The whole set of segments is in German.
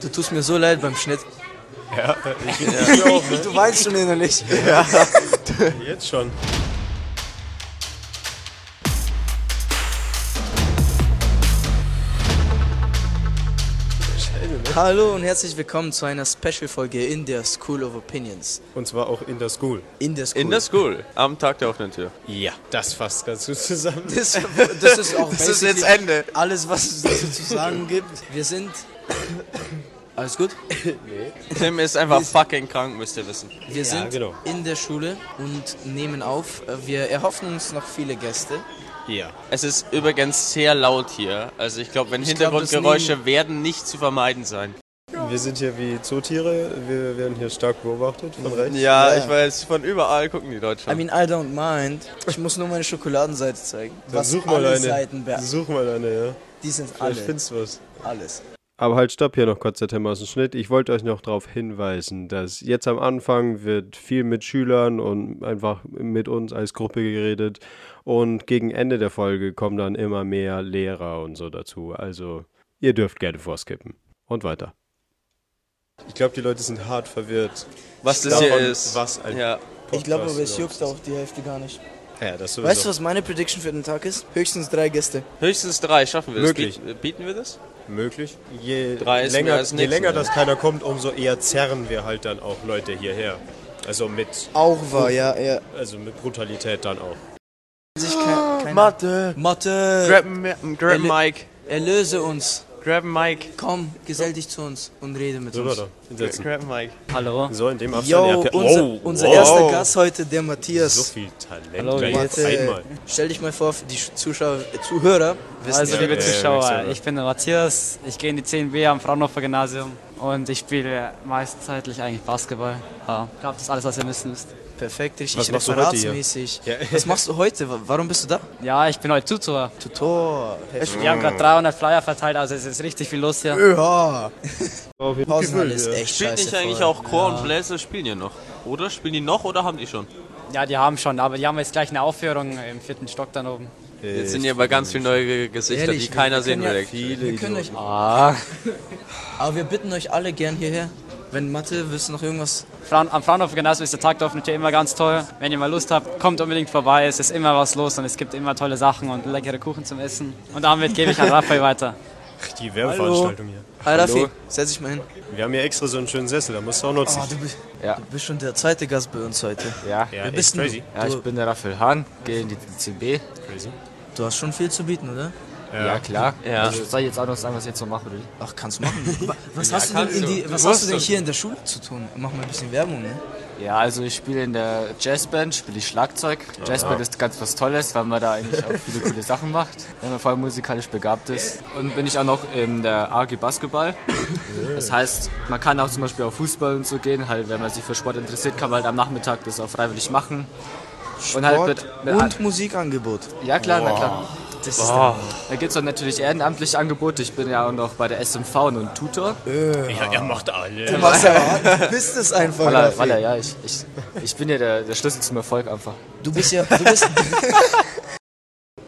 Du tust mir so leid beim Schnitt. Ja, ich ja. auch, ne? Du weinst schon innerlich. Jetzt schon. Hallo und herzlich willkommen zu einer Special-Folge in der School of Opinions. Und zwar auch in der School. In der School. In der School, am Tag der offenen Tür. Ja, das fasst ganz gut zusammen. das, das ist auch Das ist jetzt Ende. alles, was es dazu zu sagen gibt. Wir sind... Alles gut? Tim ist einfach fucking krank, müsst ihr wissen. Wir sind genau. in der Schule und nehmen auf. Wir erhoffen uns noch viele Gäste. Ja. Es ist übrigens sehr laut hier. Also ich glaube, wenn Ich glaub, Hintergrundgeräusche werden nicht zu vermeiden sein. Wir sind hier wie Zootiere. Wir werden hier stark beobachtet von rechts. Ja, Ja. ich weiß, von überall gucken die I Deutschen. mean, I don't mind. Ich muss nur meine Schokoladenseite zeigen. Dann Was such mal alle eine. Seiten Such mal eine, ja. Die sind Vielleicht alle. findest du was. Alles. Aber halt, stopp hier noch kurz der Thema aus dem Schnitt. Ich wollte euch noch darauf hinweisen, dass jetzt am Anfang wird viel mit Schülern und einfach mit uns als Gruppe geredet. Und gegen Ende der Folge kommen dann immer mehr Lehrer und so dazu. Also, ihr dürft gerne vorskippen. Und weiter. Ich glaube, die Leute sind hart verwirrt. Was das Davon, hier ist. was ein ja. Ich glaube aber, es juckt auch die Hälfte gar nicht. Ja, das sowieso. Weißt du, was meine Prediction für den Tag ist? Höchstens drei Gäste. Höchstens drei, schaffen wir das? Möglich. Bieten, bieten wir das? Möglich. Je Drei länger, als je nix, länger ne? das keiner kommt, umso eher zerren wir halt dann auch Leute hierher. Also mit, Auch war, ja, ja. also mit Brutalität dann auch. Sich kein Mathe! Mathe! Grab, grab Erle- Mike. Erlöse uns. Grab Mike. Komm, gesell dich zu uns und rede mit So, uns. da, hinsetzen. Grab Mike. Hallo. So, in dem Abstand. Yo, unser, oh, unser wow. erster Gast heute, der Matthias. So viel Talent Hallo, gleich auf Mathe, einmal. stell dich mal vor, für die Zuschauer, äh, Zuhörer wissen Also Ja, liebe äh, Zuschauer, ich bin der Matthias, ich gehe in die 10b am Fraunhofer Gymnasium und ich spiele meistzeitlich eigentlich Basketball. Ja, ich glaube, das ist alles, was ihr wissen müsst. Perfekt, richtig Was machst du heute hier? referatsmäßig. Ja. Was machst du heute? Wa- Warum bist du da? Ja, ich bin heute Tutor. Tutor. Wir haben gerade 300 Flyer verteilt, also es ist richtig viel los hier. Ja. Pausenhalle ist ja. echt Spielt nicht eigentlich voll. auch Chor und Bläser spielen ja noch? Oder? Spielen die noch oder haben die schon? Ja, die haben schon, aber die haben jetzt gleich eine Aufführung im vierten Stock dann oben. Jetzt sind hier aber ganz viele neue Gesichter, Ehrlich, die keiner wir sehen will. ja- Wir können euch, Ah. aber wir bitten euch alle gern hierher. Wenn Mathe, willst du noch irgendwas? Fraun am Fraunhofer Gymnasium ist der Tag der offenen Tür immer ganz toll. Wenn ihr mal Lust habt, kommt unbedingt vorbei. Es ist immer was los und es gibt immer tolle Sachen und leckere Kuchen zum Essen. Und damit gebe ich an Raphael weiter. Die Werbeveranstaltung hier. Hi Raffi, setz dich mal hin. Wir haben hier extra so einen schönen Sessel, da musst du auch nutzen. Oh, du, bist, Ja. du bist schon der zweite Gast bei uns heute. Ja, ja, bist crazy. ja, ich bin der Raphael Hahn, gehe in die CB. crazy. Du hast schon viel zu bieten, oder? Ja, klar. Ja. Also, soll ich jetzt auch noch sagen, was ich jetzt so mache, oder? Ach, kannst du machen. Wa- Was hast du denn, die, was hast du denn hier in der Schule zu tun? Mach mal ein bisschen Werbung, ne? Ja, also ich spiele in der Jazzband, spiele ich Schlagzeug. Jazzband ist ganz was Tolles, weil man da eigentlich auch viele coole Sachen macht, wenn man vor allem musikalisch begabt ist. Und bin ich auch noch in der AG Basketball. Das heißt, man kann auch zum Beispiel auf Fußball und so gehen, halt, wenn man sich für Sport interessiert, kann man halt am Nachmittag das auch freiwillig machen. Und halt Sport mit, mit und Musikangebot. Ja klar, na klar. Das ist Da gibt es natürlich ehrenamtliche Angebote. Ich bin ja auch noch bei der SMV und Tutor. Ja, er macht alle. der was ja, du bist es einfach. Walla. Walla, ja, ich, ich, ich bin ja der, der Schlüssel zum Erfolg einfach. Du bist ja, du bist,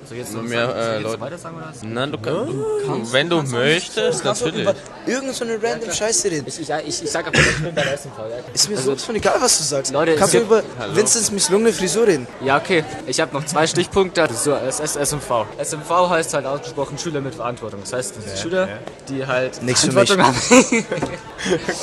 So jetzt Noch mehr, äh, Leute. weiter sagen oder was? Nein, du kannst, wenn du möchtest, kannst du natürlich. über irgend so eine random Scheiße reden. Ich, ich, ich, ich sag einfach, ich bin bei der SMV. Ja, Ist mir sowas von egal, was du sagst. Leute, kannst du über Vincents misslungene Frisur reden? ja okay. Ich habe noch zwei Stichpunkte. So, es ist SMV. SMV heißt halt ausgesprochen Schüler mit Verantwortung. Das heißt, das sind Schüler, die halt Nix für Verantwortung haben.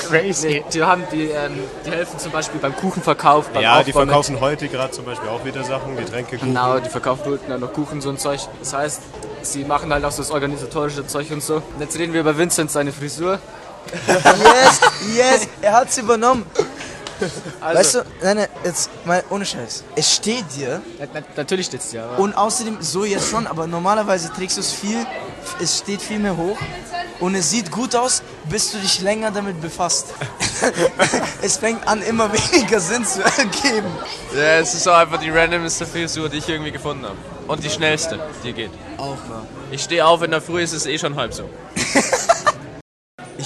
Crazy. Die, haben, die, ähm, die helfen zum Beispiel beim Kuchenverkauf, beim Ja, die Aufbau mit- verkaufen heute gerade zum Beispiel auch wieder Sachen, Getränke, Kuchen. Genau, die verkaufen dann noch Kuchen so ein Zeug. Das heißt, sie machen halt auch so das organisatorische Zeug und so. Und jetzt reden wir über Vincent, seine Frisur. Yes, yes, er hat's übernommen. Also, Weißt du, nein, nein, jetzt mal ohne Scheiß. Es steht dir na, na, natürlich steht's ja. Aber und außerdem, so jetzt schon, aber normalerweise trägst du es viel, es steht viel mehr hoch und es sieht gut aus, bis du dich länger damit befasst. Es fängt an, immer weniger Sinn zu ergeben. Ja, es ist so einfach die randomste Frisur, die ich irgendwie gefunden habe. Und die schnellste, die geht. Auch wahr. Ich stehe auf, in der Früh ist es eh schon halb so.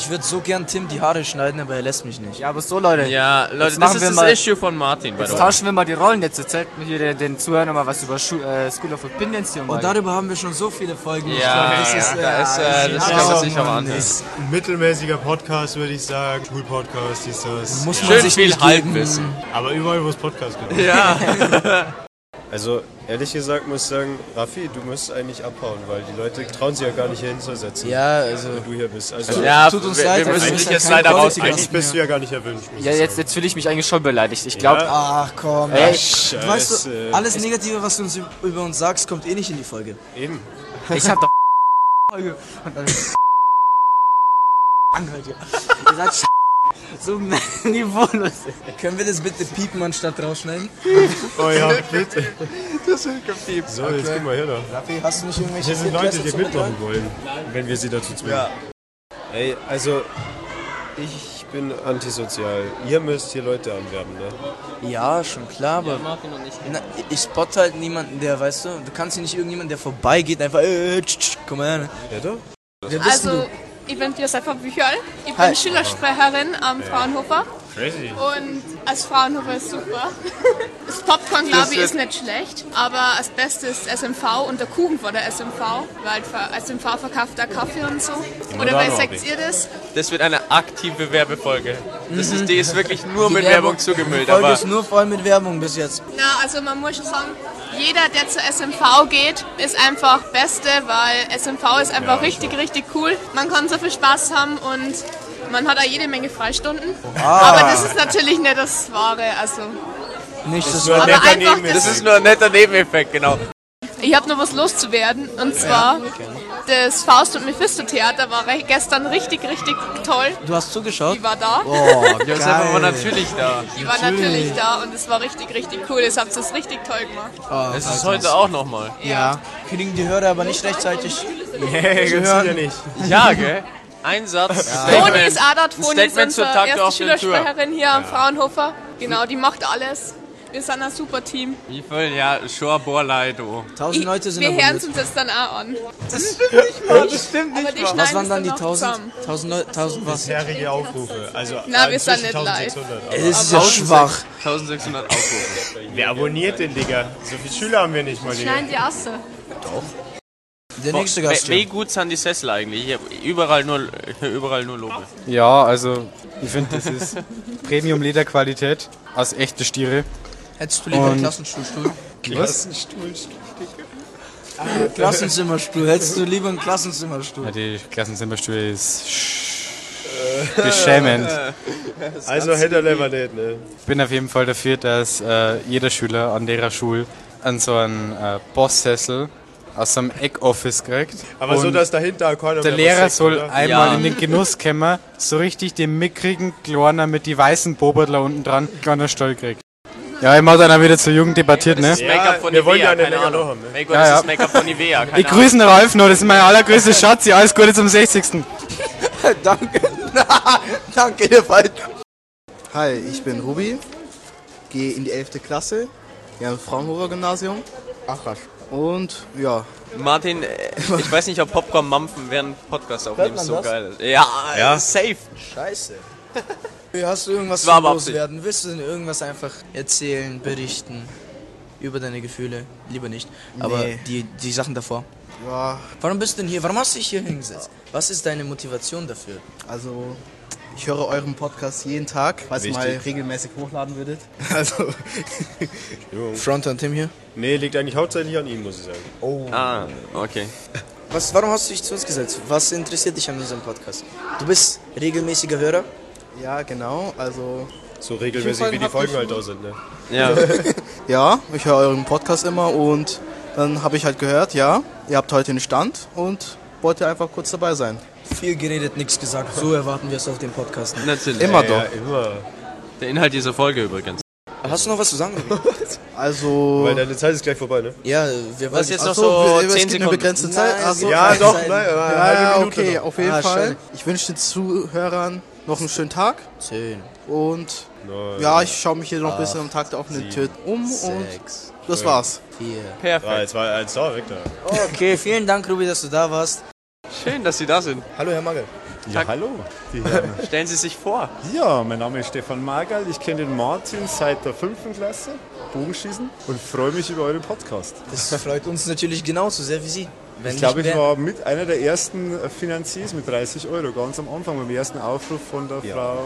Ich würde so gern Tim die Haare schneiden, aber er lässt mich nicht. Ja, aber so, Leute. Ja, Leute, das machen ist wir das mal- Issue von Martin. Jetzt tauschen wir mal die Rollen. Jetzt erzählt mir hier den, den Zuhörern mal was über Schu äh, School of Opinions hier. Und darüber haben wir schon so viele Folgen. Ja, glaub, das ist, da ist, äh, das ja, kann man oh sich auch anhören. das Ein mittelmäßiger Podcast, würde ich sagen. Schulpodcast ist das. Muss man Schön sich viel geben. Halbwissen. Aber überall, wo es Podcast gibt. Ja. Also, ehrlich gesagt muss ich sagen, Raffi, du musst eigentlich abhauen, weil die Leute trauen sich ja gar nicht hier hinzusetzen, Ja, also. wenn du hier bist. Also, ja, Tut uns wir, leid, wir müssen dich jetzt ja leider rausbringen. eigentlich bist du ja gar nicht erwünscht. Ja, jetzt, jetzt fühle ich mich eigentlich schon beleidigt. Ich glaube, Ach komm. Ey, Du weißt du, alles Negative, was du uns über uns sagst, kommt eh nicht in die Folge. Eben. ich habe doch. Folge. Und dann. Anhört ihr. Ihr seid so niveaulos. Können wir das bitte piepen anstatt rausschneiden? Oh ja, bitte. Das wird gepiept. So, jetzt guck mal her da. Raffi, hast du nicht irgendwelche Hier sind Leute, die mitmachen wollen, wenn wir sie dazu zwingen. Ey, also, ich bin antisozial. Ihr müsst hier Leute anwerben, ne? Ja, schon klar, aber. Na, ich spotte halt niemanden, der, weißt du, du kannst hier nicht irgendjemanden, der vorbeigeht, einfach, äh, tsch, tsch, komm mal her. Ne? Ja doch. Wer bist denn Also, ich bin Josefa Bücherl. Ich Hi. bin Schülersprecherin am Fraunhofer. Crazy. Und als Fraunhofer ist super. Das Popcorn, glaube ich, ist nicht schlecht. Aber das Beste ist SMV und der Kuchen von der SMV. Weil SMV verkauft da Kaffee und so. Oder wer sagt ihr das? Das wird eine aktive Werbefolge. Das ist, die ist wirklich nur Die mit Werbung zugemüllt. Die Folge Aber ist nur voll mit Werbung bis jetzt. Na, also man muss schon sagen, jeder, der zur SMV geht, ist einfach Beste, weil SMV ist einfach richtig, richtig cool. Man kann so viel Spaß haben und man hat auch jede Menge Freistunden. Aber das ist natürlich nicht das Wahre. Also Nicht das nur ein Aber netter einfach Nebeneffekt. das ist nur ein netter Nebeneffekt, genau. Ich habe noch was loszuwerden und zwar das Faust und Mephisto Theater war gestern richtig, richtig toll. Du hast zugeschaut? Ich war da, Oh, Josefa war natürlich da. ich war natürlich da und es war richtig, richtig cool. Ihr habt es richtig toll gemacht. Es ist heute auch nochmal. Ja, kriegen die Hörer aber nicht rechtzeitig. Nee, hören. ja nicht. Ja, gell? Ein Satz. Toni Statement. ist auch da, Toni ist unsere erste. Schülersprecherin hier am Fraunhofer. Genau, die macht alles. Wir sind ein super Team. Wie viel? Ja, Shore Borleido. Tausend Leute sind wir hören es uns jetzt dann auch an. Das stimmt Aber die Was schneiden waren es dann die tausend? Tausend tausend was? Bisherige Aufrufe. Also, Na, wir sind nicht live. 1600. Ey, Das ist ja schwach. 1600 Aufrufe. Wer abonniert den, Digga? So viele Schüler haben wir nicht mal, Digga. Schneiden die Asse. Der nächste Gast. Wie gut sind die Sessel eigentlich? Ich hab überall nur, überall nur Lobe. Ja, also ich finde, das ist Premium-Lederqualität aus echter Stiere. Hättest du lieber einen Und- Klassenstuhlstuhl? Was? Klassenzimmerstuhl. Hättest du lieber einen Klassenzimmerstuhl? Ja, die Klassenzimmerstühle ist sch- beschämend. Also hätte er lieber nicht, ne? Ich bin auf jeden Fall dafür, dass äh, jeder Schüler an der Schule an so einen äh, Boss-Sessel aus so einem Eckoffice kriegt. Aber so, Und dass dahinter keiner der Lehrer sagt, soll oder? einmal Ja. in den Genuss kommen, so richtig den mickrigen Kleiner mit die weißen Bobertler unten dran, kleiner Stoll kriegt. Ja, ich mach dann auch wieder zur Jugend debattiert, ne? Das Make-up von wir wollen Nivea, ja eine keine Ahnung. haben, ne? Gott, Ja, das ja. ist Make-up von Nivea, keine Ich grüße den Ralf noch, das ist mein allergrößter Schatz. Alles Gute zum 60. Danke. Danke, ihr beiden. Hi, ich bin Ruby, gehe in die 11. Klasse, ja, im Fraunhofer Gymnasium. Ach, rasch. Und ja. Martin, äh, ich weiß nicht, ob Popcorn mampfen während Podcast aufnehmen so das? geil ist. Ja, Ja. safe. Scheiße. Hast du irgendwas zu loswerden? Willst du denn irgendwas einfach erzählen, berichten über deine Gefühle? Lieber nicht. Aber Nee. die, die Sachen davor. ja, Warum bist du denn hier? Warum hast du dich hier hingesetzt? Was ist deine Motivation dafür? also ich höre euren Podcast jeden Tag, falls ihr mal regelmäßig hochladen würdet. Also, Front an Tim hier. Nee, liegt eigentlich hauptsächlich an ihm, muss ich sagen. Ah, okay. Was, warum hast du dich zu uns gesetzt? Was interessiert dich an unserem Podcast? Du bist regelmäßiger Hörer. ja, genau, also So regelmäßig wie die Folgen halt auch sind, ne? Ja, ja, ich höre euren Podcast immer und dann habe ich halt gehört, ja, ihr habt heute einen Stand und wollte einfach kurz dabei sein. Viel geredet, nichts gesagt. So erwarten wir es auf dem Podcast. natürlich. Immer Ja, doch. immer. Der Inhalt dieser Folge übrigens. Hast du noch was zu sagen? Also, Weil deine Zeit ist gleich vorbei, ne? ja, wir Was wollten jetzt noch Achso, so wir- es 10 gibt eine Sekunden? begrenzte Zeit. Nein, so. Ja, doch, nein, Ja, halbe ja, Minute okay, noch. auf jeden Ah, Fall. Ich wünsche den Zuhörern noch einen schönen Tag Zehn, und Neun, ja, ich schaue mich hier noch ein bisschen am Tag der offenen Tür um und sechs, das war's. vier. drei, Perfekt. zwei, eins, so, weg da. Okay, vielen Dank, Ruby, dass du da warst. Schön, dass Sie da sind. Hallo, Herr Magel. Ja, hallo. Die Herren. Stellen Sie sich vor. Ja, mein Name ist Stefan Margal. Ich kenne den Martin seit der fünften Klasse, Bogenschießen, und freue mich über euren Podcast. Das freut uns natürlich genauso sehr wie Sie. Wenn Ich glaube, ich war mit einer der ersten Finanziers mit 30 Euro, ganz am Anfang, beim ersten Aufruf von der Frau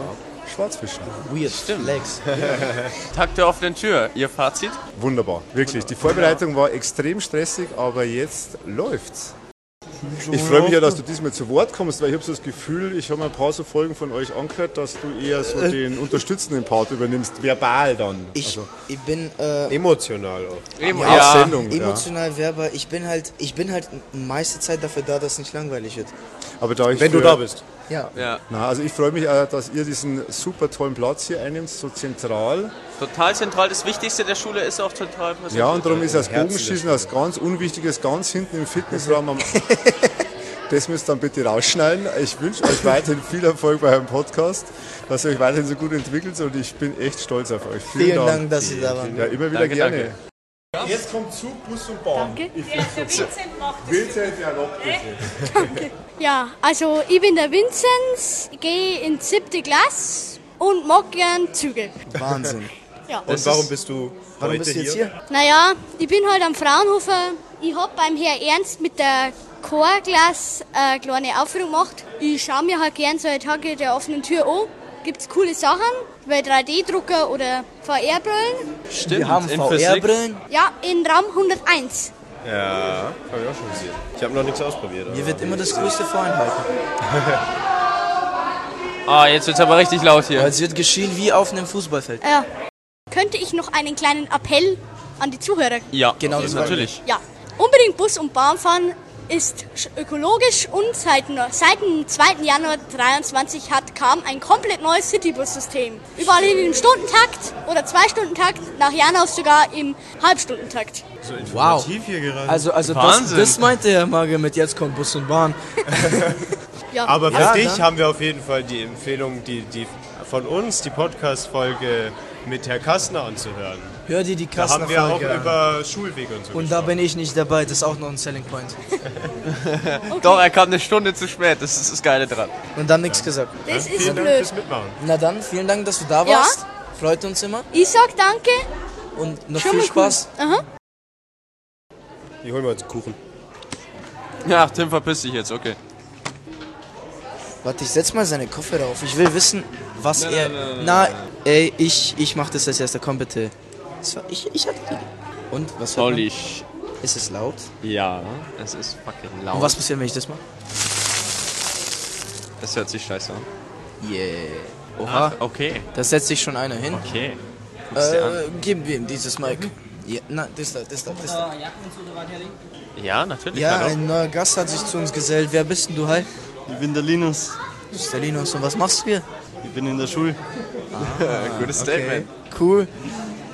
Schwarzfischer. Weird Flex. Tag der offenen Tür. Ihr Fazit? Wunderbar, wirklich. Die Vorbereitung war extrem stressig, aber jetzt läuft's. Ich freue mich ja, dass du diesmal zu Wort kommst, weil ich habe so das Gefühl, ich habe mir ein paar so Folgen von euch angehört, dass du eher so den unterstützenden Part übernimmst, verbal dann. Ich, Also, ich bin äh, Emotional auch. Emo ja, Sendung. Ja. emotional werber. Ich bin halt, ich bin halt meiste Zeit dafür da, dass es nicht langweilig wird. Aber da ich Wenn du für- da bist. Ja. Ja. Na, also ich freue mich, äh, dass ihr diesen super tollen Platz hier einnimmt, so zentral. Total zentral. Das Wichtigste der Schule ist auch zentral. Ja, und darum ist das Bogenschießen als ganz unwichtiges ganz hinten im Fitnessraum am Das müsst ihr dann bitte rausschneiden. Ich wünsche euch weiterhin viel Erfolg bei eurem Podcast, dass ihr euch weiterhin so gut entwickelt und ich bin echt stolz auf euch. Vielen, Vielen Dank, dass Sie da waren. Ja, immer wieder Danke, gerne. danke. Jetzt kommt Zug, Bus und Bahn. Danke. Ich Der, der Vincent macht das. Vincent, ja, noch bitte. Ja, also ich bin der Vinzenz, gehe in siebte Klasse und mag gern Züge. Wahnsinn. Ja. Und warum bist du Warum heute bist du jetzt hier? hier? Naja, ich bin halt am Fraunhofer. Ich hab beim Herr Ernst mit der Chorklasse eine kleine Aufführung gemacht. Ich schaue mir halt gern so Tage der offenen Tür an. Gibt's coole Sachen, wie 3D-Drucker oder VR-Brillen. Stimmt. Wir haben. VR-Brillen. Ja, in Raum 101. Ja, habe ich auch schon gesehen. Ich habe noch nichts ausprobiert. Mir wird immer das Größte vorenthalten. Ah, jetzt wird's aber richtig laut hier. Es wird geschehen wie auf einem Fußballfeld. Ja. Könnte ich noch einen kleinen Appell an die Zuhörer Ja, Genau, das natürlich. Ja, unbedingt Bus und Bahn fahren ist sch- ökologisch und seit, seit dem 2. Januar 2023 hat, kam ein komplett neues Citybus-System. Überall hin im Stundentakt oder Zwei-Stunden-Takt, nach Janaus sogar im Halbstundentakt. Wow. Hier gerade. Also, also das, Wahnsinn. das meinte Herr Mage mit jetzt kommt Bus und Bahn. Ja. Aber für Ja, dich ne? haben wir auf jeden Fall die Empfehlung, die, die von uns die Podcast-Folge mit Herr Kastner anzuhören. Hör dir die Da haben wir auch an. über Schulwege und so Und da bin ich nicht dabei, das ist auch noch ein Selling Point. Doch, er kam eine Stunde zu spät. Das ist das Geile dran. Und dann nichts gesagt. Das ist Vielen Dank blöd. fürs Mitmachen. Na dann, vielen Dank, dass du da Ja. warst. Freut uns immer. Ich sag danke. Und noch Schon viel mal Spaß. Cool. Aha. Die holen wir uns einen Kuchen. Ja, Tim verpiss dich jetzt, okay. Warte, ich setz mal seine Kopfhörer auf. Ich will wissen, was er. Na, ey, ich, ich mach das als erster. Komm bitte. War, ich, ich hatte die. Und was hört man? Olli. Ist es laut? Ja, es ist fucking laut. Und was passiert, wenn ich das mache? Das hört sich scheiße an. Yeah. Oha, okay. da setzt sich schon einer hin. Okay. Äh, geben wir ihm dieses Mic. Ja, na, das da, das da, das da. Ja, natürlich. Ja, ein neuer Gast hat sich zu uns gesellt. Wer bist denn du, hi? Ich bin der Linus. Das ist der Linus. Und was machst du hier? Ich bin in der Schule. Gutes Statement. Cool.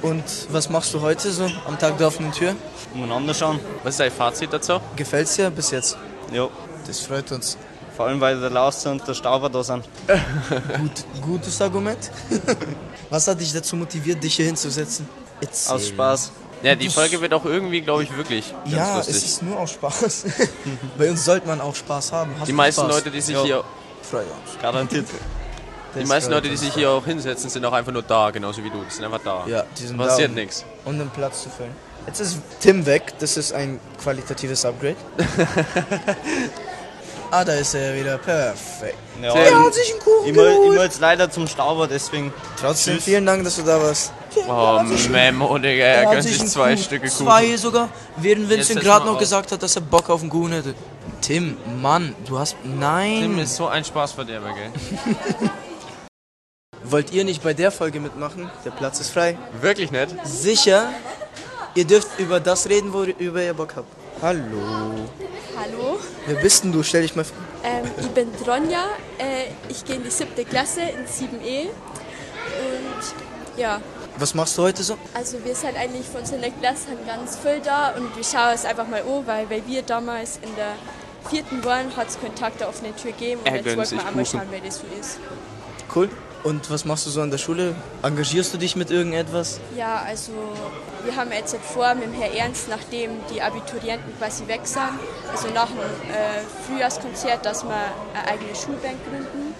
Und was machst du heute so am Tag der offenen Tür? Umeinander schauen. Was ist dein Fazit dazu? Gefällt's dir bis jetzt? Ja. Das freut uns. Vor allem, weil der Lauster und der Stauber da sind. Gut, gutes Argument. was hat dich dazu motiviert, dich hier hinzusetzen? Erzähl. Aus Spaß. Ja, die Folge wird auch irgendwie, glaube ich, wirklich ganz Ja, lustig. es ist nur aus Spaß. Bei uns sollte man auch Spaß haben. Hast die meisten Spaß? Leute, die sich Ja. hier, Freut uns. Garantiert. Die Das meisten freut Leute, die sich hier auch hinsetzen, sind auch einfach nur da, genauso wie du. Die sind einfach da. Ja, die sind Passiert da, nichts. Um den Platz zu füllen. Jetzt ist Tim weg. Das ist ein qualitatives Upgrade. ah, da ist er wieder. Perfekt. Ja, Er hat sich einen Kuchen ich, muss, ich muss geholt. jetzt leider zum Stauber, deswegen. Trotzdem, Tschüss. vielen Dank, dass du da warst. Oh, Memo, Digga, er hat gönnt sich zwei Kuchen- Stücke Kuchen. Zwei sogar. Während Jetzt Vincent gerade noch auf. gesagt hat, dass er Bock auf einen Kuchen hätte. Tim, Mann, du hast. Nein. Tim ist so ein Spaßverderber, gell? Wollt ihr nicht bei der Folge mitmachen? Der Platz ist frei. Wirklich nicht? Sicher. Ihr dürft über das reden, worüber ihr Bock habt. Hallo. Hallo, Wer bist denn du? Stell dich mal vor. ähm, ich bin Ronja. Äh, ich gehe in die siebte Klasse in 7e. Und ja, Was machst du heute so? also wir sind eigentlich von unserer Klasse ganz viel da und wir schauen es einfach mal an, weil, weil wir damals in der vierten waren, hat es Kontakt auf eine Tür gegeben und Er jetzt wollten wir sich einmal schauen, wer das so ist. Cool. Und was machst du so an der Schule? Engagierst du dich mit irgendetwas? Ja, also wir haben jetzt vor mit dem Herr Ernst, nachdem die Abiturienten quasi weg sind, also nach dem äh, Frühjahrskonzert, dass wir eine eigene Schulbank gründen.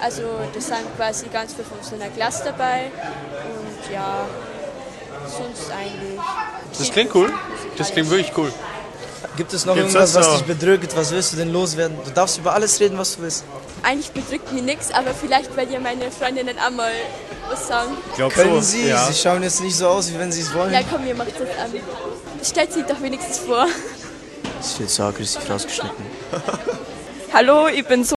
Also das sind quasi ganz viele von unserer Klasse dabei und ja, sonst eigentlich. Das klingt cool. Das klingt wirklich cool. Gibt es noch Gibt's irgendwas, das was dich bedrückt? Was willst du denn loswerden? Du darfst über alles reden, was du willst. Eigentlich bedrückt mich nichts, aber vielleicht weil ihr meine Freundinnen einmal was sagen. Können sie? Sie schauen jetzt nicht so aus, wie wenn sie es wollen. Ja, komm, ihr macht das an. Stellt sie doch wenigstens vor. Das ist jetzt so aggressiv rausgeschnitten. Hallo, ich bin so.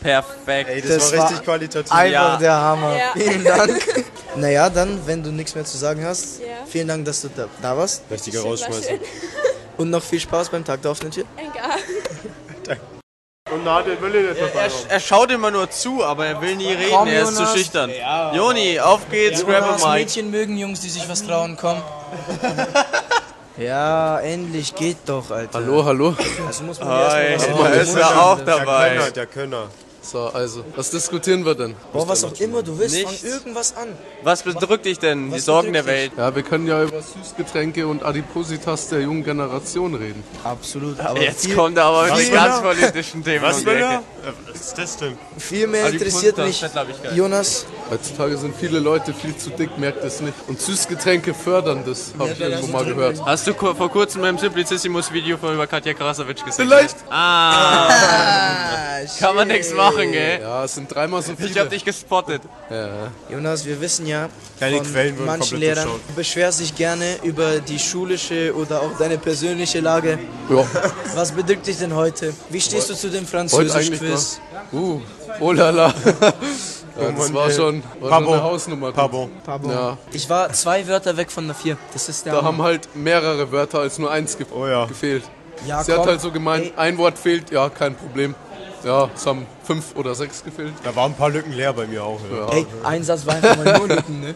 Perfekt. Ey, das, war richtig qualitativ. Einfach der Hammer. Ja. Vielen Dank. naja, dann, wenn du nichts mehr zu sagen hast, Ja. vielen Dank, dass du da, da warst. Richtiger war schön. Und noch viel Spaß beim Tag der offenen Tür. Egal. Und Nadel will ich nicht Er, er, er schaut immer nur zu, aber er will nie reden, Komm, er ist zu schüchtern. Joni, auf geht's, grab Jonas, a mic. Mädchen mögen Jungs, die sich was trauen, komm. ja, endlich, geht doch, Alter. Hallo, hallo. Also muss man Hi, erst mal da ist er auch dabei. Könner, der Könner. So, also, was diskutieren wir denn? Boah, was auch immer du willst, fang Nichts. irgendwas an. Was bedrückt dich denn? Die Sorgen der Welt. Ja, wir können ja über Süßgetränke und Adipositas der jungen Generation reden. Absolut, aber Jetzt viel, kommt er aber mit will ganz politischen Themen Was um die Ecke. Äh, Was ist das denn? viel mehr die interessiert mich, Fettleibigkeit. Jonas, Heutzutage sind viele Leute viel zu dick, merkt es nicht. Und Süßgetränke fördern das, habe ich irgendwo mal gehört. Hast du vor kurzem beim Simplicissimus-Video von über Katja Krasavitsch gesehen? Vielleicht. Ah, kann man nichts machen, gell? Ja, es sind dreimal so viele. Ich hab dich gespottet. Ja. Jonas, wir wissen ja Deine von Quellen manchen Lehrern, du beschwerst dich gerne über die schulische oder auch deine persönliche Lage. ja. Was bedrückt dich denn heute? Wie stehst du zu dem Französisch-Quiz? uh, oh la la. Ja, das war ey. schon, war schon eine Hausnummer. Pardon. Pardon. Ja, Ich war zwei Wörter weg von der vier. Das ist der da Hammer. haben halt mehrere Wörter als nur eins ge Oh ja. gefehlt. Ja, Sie komm. hat halt so gemeint, Ey. ein Wort fehlt, ja, kein Problem. Ja, es haben fünf oder sechs gefehlt. Da waren ein paar Lücken leer bei mir auch. Ja. Ey, ein Satz war einfach mal nur Lücken, ne?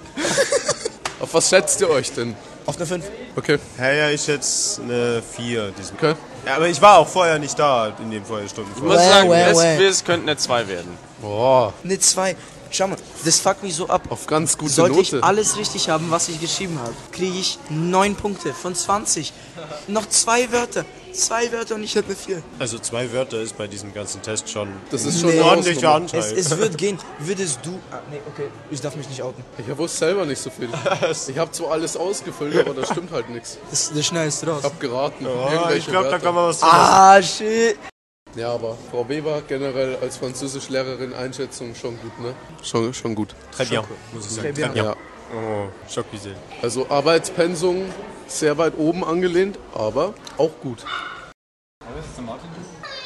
Auf was schätzt ihr euch denn? Auf eine 5. Okay, Hey, ja, ich jetzt eine 4. Diesem. okay. Ja, aber ich war auch vorher nicht da in den Feuerstunden. Ich muss Well, sagen, well, well. Quiz könnte eine 2 werden. Boah, Eine 2. Schau mal, das fuckt mich so ab. auf ganz gute Sollte ich Note. alles richtig haben, was ich geschrieben habe, kriege ich 9 Punkte von 20. Noch zwei Wörter. Zwei Wörter und ich hätte eine 4. Also zwei Wörter ist bei diesem ganzen Test schon Das ist schon Nee. eine ordentlicher. Anteil. Es, es wird gehen. Würdest du. Ah, nee, okay. Ich darf mich nicht outen. Ich wusste selber nicht so viel. Ich habe zwar alles ausgefüllt, aber das stimmt halt nichts. Das, das schneidest du raus. Ich habe geraten. Oh, ich glaube, da Wörter. kann man was tun. Ah, shit. Ja, aber Frau Weber generell als Französischlehrerin Einschätzung schon gut, ne? Schon, schon gut. Très bien, muss ich sagen. Très bien. Ja. Oh, Schockvisé. Also Arbeitspensum sehr weit oben angelehnt, aber auch gut.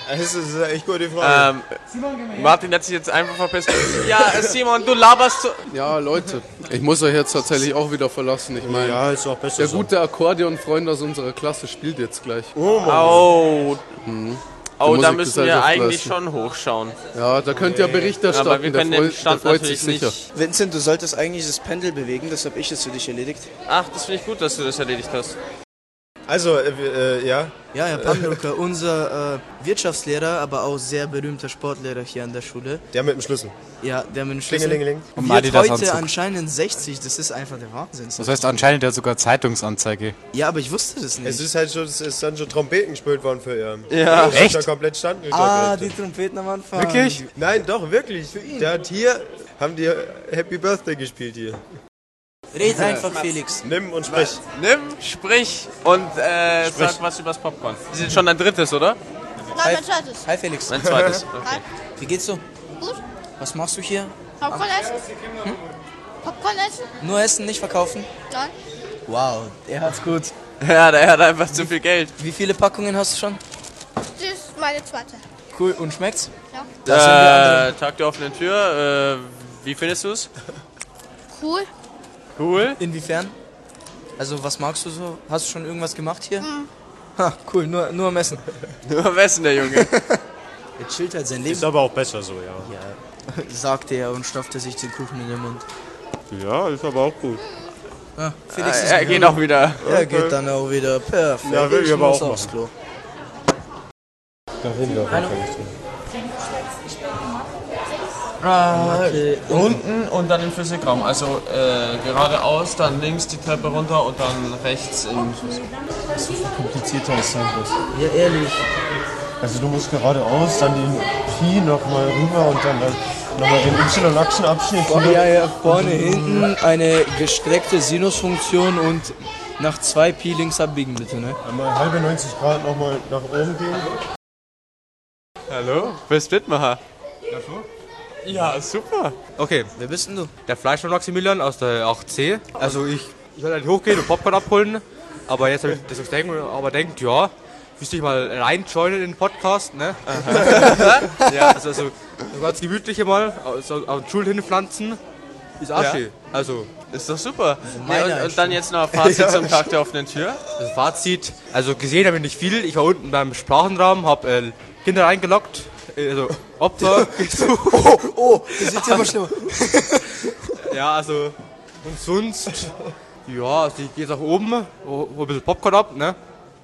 Das ist eine echt gute Frage. Ähm, Martin hat sich jetzt einfach verpisst. Ja, Simon, du laberst so. Ja, Leute, ich muss euch jetzt tatsächlich auch wieder verlassen. Ich meine, ja, ist auch besser der so. gute Akkordeonfreund aus unserer Klasse spielt jetzt gleich. Oh, Mann. Oh, oh da müssen wir eigentlich leisten. schon hochschauen. Ja, da könnt ihr Bericht erstatten. Aber wir können der den Stand freut sich natürlich sicher. nicht. Vincent, du solltest eigentlich das Pendel bewegen, das habe ich jetzt für dich erledigt. Ach, das finde ich gut, dass du das erledigt hast. Also, äh, äh, ja. Ja, Herr Pamluka, unser äh, Wirtschaftslehrer, aber auch sehr berühmter Sportlehrer hier an der Schule. Der mit dem Schlüssel. Ja, der mit dem Schlüssel. Klingelingeling. Und Wird heute Anzug. anscheinend 60, das ist einfach der Wahnsinn. Das heißt anscheinend der hat sogar Zeitungsanzeige. Ja, aber ich wusste das Es nicht. ist halt schon, es ist dann schon Trompeten gespielt worden für ihn. Ja. Das ist Echt? Da komplett standen. Ah, die Trompeten am Anfang. Wirklich? Nein, doch, wirklich. Für ihn. Der hat hier, haben die Happy Birthday gespielt hier. Red einfach, Felix. Nimm und sprich. Nimm, sprich und äh, Sprich. sag was übers Popcorn. Das ist schon dein drittes, oder? Nein, mein zweites. Hi Felix. Mein zweites. Okay. Wie geht's so? Gut. Was machst du hier? Popcorn essen? Popcorn essen? Nur essen, nicht verkaufen? Nein. Wow, er hat's gut. Ja, der hat einfach zu viel Geld. Wie viele Packungen hast du schon? Das ist meine zweite. Cool, und schmeckt's? Ja. Sind. Äh, Tag der offenen Tür. Äh, wie findest du es? Cool. Cool. Inwiefern? Also, was magst du so? Hast du schon irgendwas gemacht hier? Ha, cool, nur, nur am Essen. Nur am Essen, der Junge. Er chillt halt sein Leben. Ist aber auch besser so, ja. Ja, sagte er und stopfte sich den Kuchen in den Mund. Ja, ist aber auch gut. Ah, Felix ist er geht auch wieder. Er geht dann auch wieder. Perfekt. Ja, will ich ich aber muss auch aufs Klo. nach hinten auf Hallo. Äh, unten und dann im Physikraum. Also äh, geradeaus, dann links die Treppe runter und dann rechts im Das ist viel komplizierter als sein muss. Ja, ehrlich. Also du musst geradeaus, dann den Pi nochmal rüber und dann nochmal den Y-Achsenabschnitt. Ja, ja, vorne, hinten eine gestreckte Sinusfunktion und nach 2 Pi links abbiegen bitte, ne? Einmal halbe 90 Grad nochmal nach oben gehen. Hallo, bist Mitmacher? Ja, super. Okay. Wer bist denn du? Der Fleischmann Maximilian aus der 8C. Also ich, ich soll halt hochgehen und Popcorn abholen. Aber jetzt habe ich das denken, aber denkt, ja, müsste ich mal reinjoinen in den Podcast, ne? ja, also, also so ganz gemütlich mal, also auf den Stuhl hinpflanzen. Ist auch Ja. schön. Also. Ist doch super. Ja, und, Einstellung. und dann jetzt noch ein Fazit zum Tag der offenen Tür. Das Fazit, also gesehen habe ich nicht viel. Ich war unten beim Sprachenraum, habe äh, Kinder reingelockt, also Opfer gesucht. Oh, oh, das wird ja immer schlimmer. ja, also und sonst, ja, also ich gehe jetzt nach oben, hol ein bisschen Popcorn ab, ne,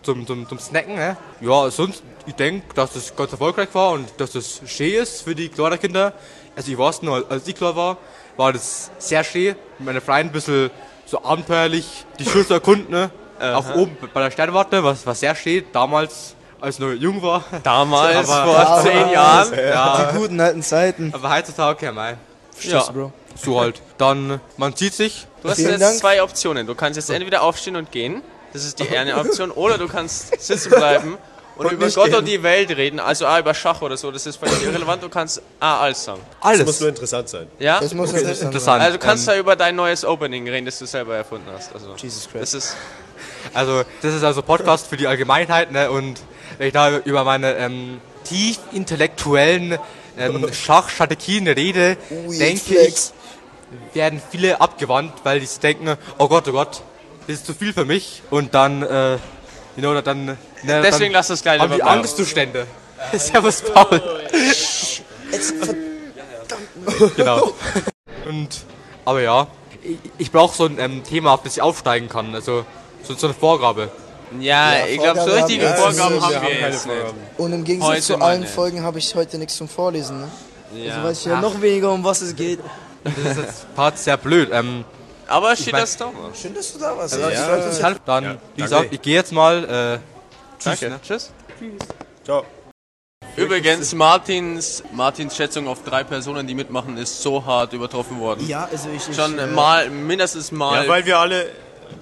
zum, zum, zum Snacken, ne. Ja, sonst, ich denke, dass das ganz erfolgreich war und dass das schön ist für die kleinen Kinder. Also ich weiß noch, als ich klar war, war das sehr schön, mit meiner Freundin ein bisschen so abenteuerlich die Schule zu erkunden, ne. Auch oben bei der Sternwarte, was, was sehr schön, damals, als ich noch jung war. Damals, vor zehn Jahren. Ja. Die guten alten Zeiten. Aber heutzutage, ja, mei. Verstehst du, Bro? So halt. Dann, man sieht sich. Du hast Vielen jetzt Dank. zwei Optionen. Du kannst jetzt entweder aufstehen und gehen. Das ist die eine Option. Oder du kannst sitzen bleiben und, Und über Gott gehen. und die Welt reden. Also A, über Schach oder so. Das ist völlig irrelevant. Du kannst A, alles sagen. Das muss nur interessant sein. Ja? Das muss Okay, interessant interessant. Also du kannst Ähm, da über dein neues Opening reden, das du selber erfunden hast. Also, Jesus Christ. Das ist Also, das ist also Podcast für die Allgemeinheit, ne? Und wenn ich da über meine ähm, tief intellektuellen ähm, Schachstrategien rede, Ui, denke Flex. ich, werden viele abgewandt, weil die denken, oh Gott, oh Gott, das ist zu viel für mich. Und dann, äh, you know, dann, ne, Deswegen dann lass das gleich haben die. Angstzustände. Servus, Paul. genau. Und, aber ja, ich, ich brauche so ein ähm, Thema, auf das ich aufsteigen kann. Also, so, so eine Vorgabe. Ja, ich glaube, so richtige haben wir. Vorgaben Wir haben haben wir keine jetzt nicht. Vorgaben. Und im Gegensatz Heute zu allen nicht. Folgen habe ich heute nichts zum Vorlesen, ne? Ja. Also weiß ich ja Ach. noch weniger, um was es geht. Das ist jetzt Part sehr blöd. Ähm, Aber steht mein- das doch. Schön, dass du da warst. Also, ey. ich Ich. Dann, Ja, wie gesagt, ich gehe jetzt mal. Äh, tschüss. Danke. Ne? Tschüss. Ciao. Übrigens, Martins, Martins Schätzung auf drei Personen, die mitmachen, ist so hart übertroffen worden. Ja, also ich. ich Schon äh, mal, mindestens mal. Ja, weil wir alle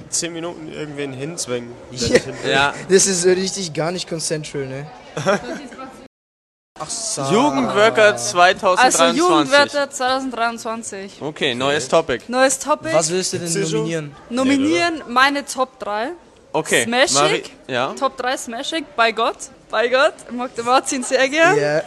10 Minuten irgendwen hinzwängen. Ja. Ja. Das ist richtig gar nicht consensual, ne? Ach so. Jugendworker 2023. Also Jugendwörter 2023. Okay, neues Topic. Neues Topic. Was willst du denn nominieren? Nominieren meine Top 3. Okay. Smashig. Mari- ja. Top 3 Smashig. Bei Gott. Bei Gott. Ich mag den Martin sehr gern. Ja.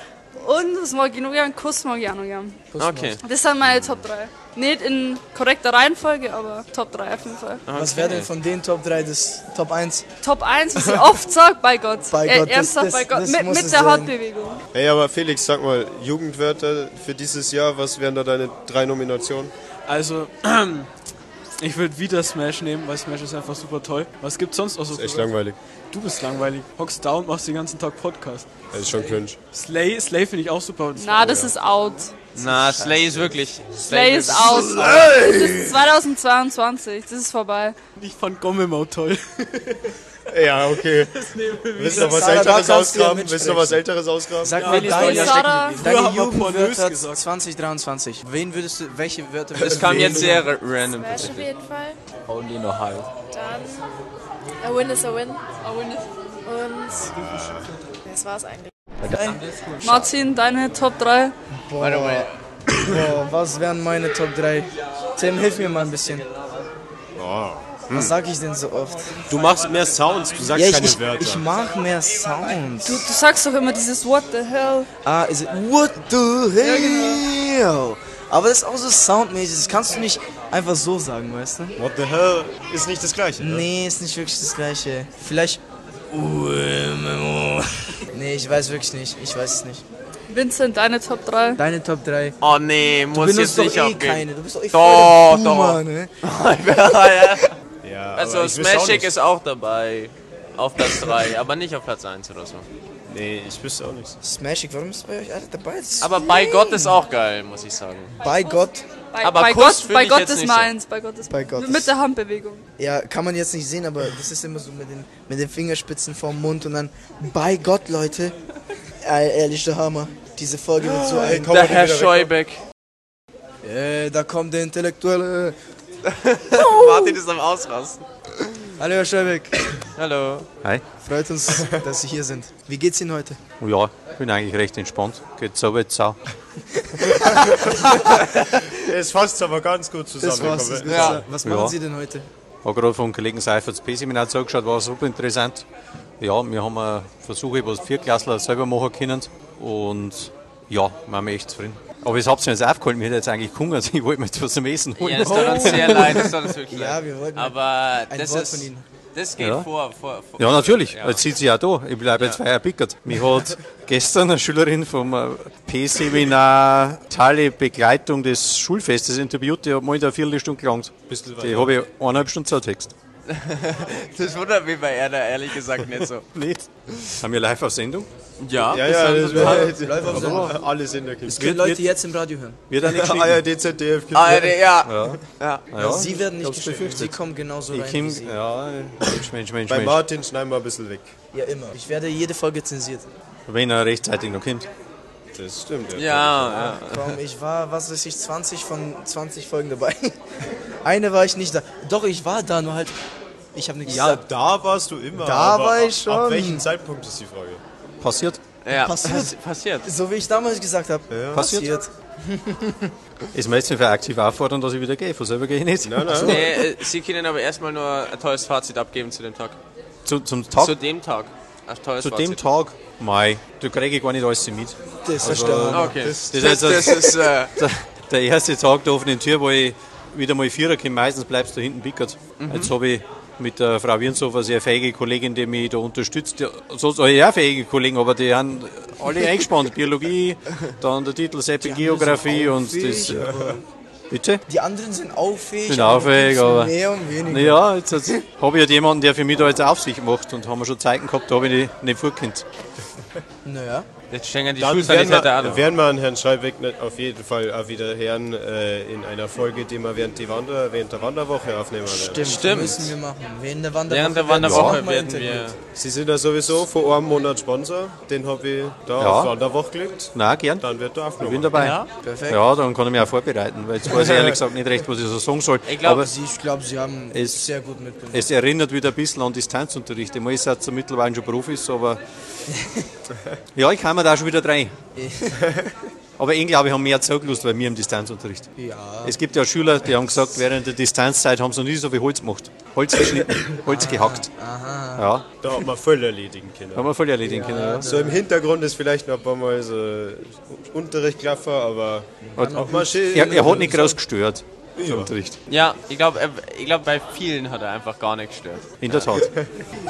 Und was mag ich noch gern? Kuss mag ich auch noch gern. Okay. Das sind meine Top 3. Nicht in korrekter Reihenfolge, aber Top 3 auf jeden Fall. Was wäre denn von den Top 3 das Top 1? Top 1, was ich oft sage, bei Gott. Bei Äh, Gott, das- Ernsthaft, das- bei Gott. das mit muss mit es der sein. Handbewegung. Hey, aber Felix, sag mal, Jugendwörter für dieses Jahr, was wären da deine drei Nominationen? Also, ich würde wieder Smash nehmen, weil Smash ist einfach super toll. Was gibt's sonst noch so? ist echt langweilig. Du bist langweilig. Hockst da und machst den ganzen Tag Podcast. Das ist schon cringe. Slay, Slay finde ich auch super. Na, das ist out. Na, Slay ist wirklich. Slay ist out. Slay! Das ist 2022. Das ist vorbei. Ich fand Gommemau toll. Ja, okay. Willst du noch was Älteres ja ausgraben? Willst du noch was Älteres ausgraben? Sag Ja, mal die deine, ja Sarah- deine Jugendwörter gesagt. 2023. Wen würdest du, welche Wörter Das würdest kam du jetzt wählen? sehr random. Smash auf jeden Fall. Only no high. Dann A Win is a Win. Und das war's eigentlich. Martin, deine Top 3. Boah, boah, was wären meine Top 3? Tim, hilf mir mal ein bisschen. Was sag ich denn so oft? Du machst mehr Sounds, du sagst ja, ich, keine ich, Wörter. ich mag mehr Sounds. Du, du sagst doch immer dieses What the hell. Ah, ist es What the hell? Aber das ist auch so soundmäßig, das kannst du nicht einfach so sagen, weißt du? What the hell ist nicht das gleiche, ne? Nee, ist nicht wirklich das gleiche. Vielleicht. Nee, ich weiß wirklich nicht. Ich weiß es nicht. Vincent, deine Top 3. Deine Top 3. Oh nee, muss benutzt jetzt doch nicht eh abgehen. keine. Du bist doch eh Doch, voll Boomer, doch. ne? Ja, Also ich nicht. ist auch dabei. Auf Platz 3, aber nicht auf Platz 1 oder so. Nee, ich wüsste auch nichts. Smashig, warum ist bei euch alle dabei? Aber bei Gott ist auch geil, muss ich sagen. Bei Gott. Bei, Aber bei Kuss Gott, bei Gott ist nicht so. meins. Bei Gott ist Bei Gott Mit ist- der Handbewegung. Ja, kann man jetzt nicht sehen, aber das ist immer so mit den, mit den Fingerspitzen vorm Mund und dann bei Gott, Leute. Ehrlich, der Hammer. Diese Folge wird so ein. Der Herr Scheubeck. Äh, da kommt der Intellektuelle. Martin ist am Ausrasten. Hallo, Herr Scheubeck. Hallo. Hi. Freut uns, dass Sie hier sind. Wie geht's Ihnen heute? Ja, bin eigentlich recht entspannt. Geht so weit sau. Es fasst aber ganz gut zusammen. Ja. Was machen Ja. Sie denn heute? Habe gerade vom Kollegen Seifert das P-Seminar zugeschaut, war super interessant. Ja, wir haben Versuche, was Viertklässler selber machen können. Und ja, waren wir echt zufrieden. Aber ich hab's mir jetzt aufgeholt, mir hätte jetzt eigentlich Hunger, ich wollte mir jetzt was zum Essen holen. Ja, das tut uns sehr leid, das tut uns wirklich Ja, leid. wir wollten Aber ein das Wort ist, von Ihnen. das geht Ja. vor, vor, vor. Ja, natürlich. Ja. Jetzt sitzt sie ja da. Ich bleibe jetzt feier pickert. Mich hat gestern eine Schülerin vom äh, P-Seminar Tale Begleitung des Schulfestes interviewt, die hat mal in der Viertelstunde gelangt. Bisschen Die habe ich eineinhalb Stunden Zeittext. Das wundert mich bei Erna ehrlich gesagt nicht so. Nicht? Haben wir live auf Sendung? Ja, Ja, ja, das wäre jetzt Live auf Sendung. alles in der Das Kiste. können Leute jetzt im Radio hören. Wird geschnitten. ARD, ZDF. gibt ARD, ja. Ja. ja. Ja. Sie werden nicht befürchtet. Sie kommen genauso Ich rein Sie. ja, Mensch, Mensch, Mensch, Bei. Martin schneiden wir ein bisschen weg. Ja, immer. Ich werde jede Folge zensiert. Wenn er rechtzeitig noch kommt. Das stimmt. Ja, ja. Kaum, ich war, was weiß ich, 20 von 20 Folgen dabei. Eine war ich nicht da. Doch, ich war da, nur halt. Ich habe nichts Ja, gesagt. da warst du immer. Da aber war ich schon. Ab welchem Zeitpunkt ist die Frage? Passiert? Ja, Passiert. passiert. So wie ich damals gesagt habe. Passiert. Ist mir jetzt nicht für aktiv auffordern, dass ich wieder gehe. Von selber gehe ich nicht. Nein, nein. Nee, äh, Sie können aber erstmal nur ein tolles Fazit abgeben zu dem Tag. Zu, zum Tag? Zu dem Tag. Ein tolles Zu Fazit. dem Tag, Mai, da kriege ich gar nicht alles mit. Das Also, ist der Hammer. Okay. Das, Das, ist jetzt das ist, äh, der, erste Tag der offenen Tür, wo ich wieder mal Vierer komme. Meistens bleibst du hinten pickert. Mhm. Jetzt habe ich mit der Frau Wirnshofer eine sehr fähige Kollegin, die mich da unterstützt. Ja, So habe ich auch fähige Kollegen, aber die haben alle eingespannt. Biologie, dann der Titel Seppe Geografie und das. Bitte? Die anderen sind auch fähig. Sind auch fähig, aber. Mehr und weniger. Naja, jetzt, jetzt habe ich halt jemanden, der für mich da jetzt Aufsicht macht und haben wir schon Zeiten gehabt, da habe ich nicht, nicht vorgekannt. Naja. Jetzt schenken die Dann werden Schulsanität wir, auch noch. werden wir an Herrn Schreibeck nicht auf jeden Fall auch wieder hören äh, in einer Folge, die wir während, die Wander, während der Wanderwoche aufnehmen werden. Stimmt, Stimmt. müssen wir machen. Während der Wanderwoche, Während der werden Sie Wanderwoche mal werden wir. interviewt. Sie sind ja sowieso vor einem Monat Sponsor, den habe ich da Ja. auf Wanderwoche gelegt. Na, gern. Dann wird er Ich aufgenommen. bin dabei. Ja. Perfekt. Ja, dann kann ich mich auch vorbereiten, weil jetzt weiß ich ehrlich gesagt nicht recht, was ich so sagen soll. Ich glaub, Aber Sie, ich glaube, Sie haben Es- sehr gut mitgemacht. es erinnert wieder ein bisschen an Distanzunterricht. Ich meine, ihr seid so mittlerweile schon Profis, aber ja, ich kann mir da schon wieder rein. Aber ich glaube, ich habe mehr zugelust bei mir im Distanzunterricht. Ja. Es gibt ja Schüler, die haben gesagt, während der Distanzzeit haben sie noch nie so viel Holz gemacht. Holz geschnitten, Holz gehackt. Aha. Ja, Da hat man voll erledigen können. haben wir voll erledigen können. Ja. So im Hintergrund ist vielleicht noch ein paar Mal so Unterrichtklaffer, aber auch mal schön. Er, er hat nicht groß gestört, der Ja. Unterricht. Ja, ich glaube, ich glaub, bei vielen hat er einfach gar nicht gestört. In der Tat.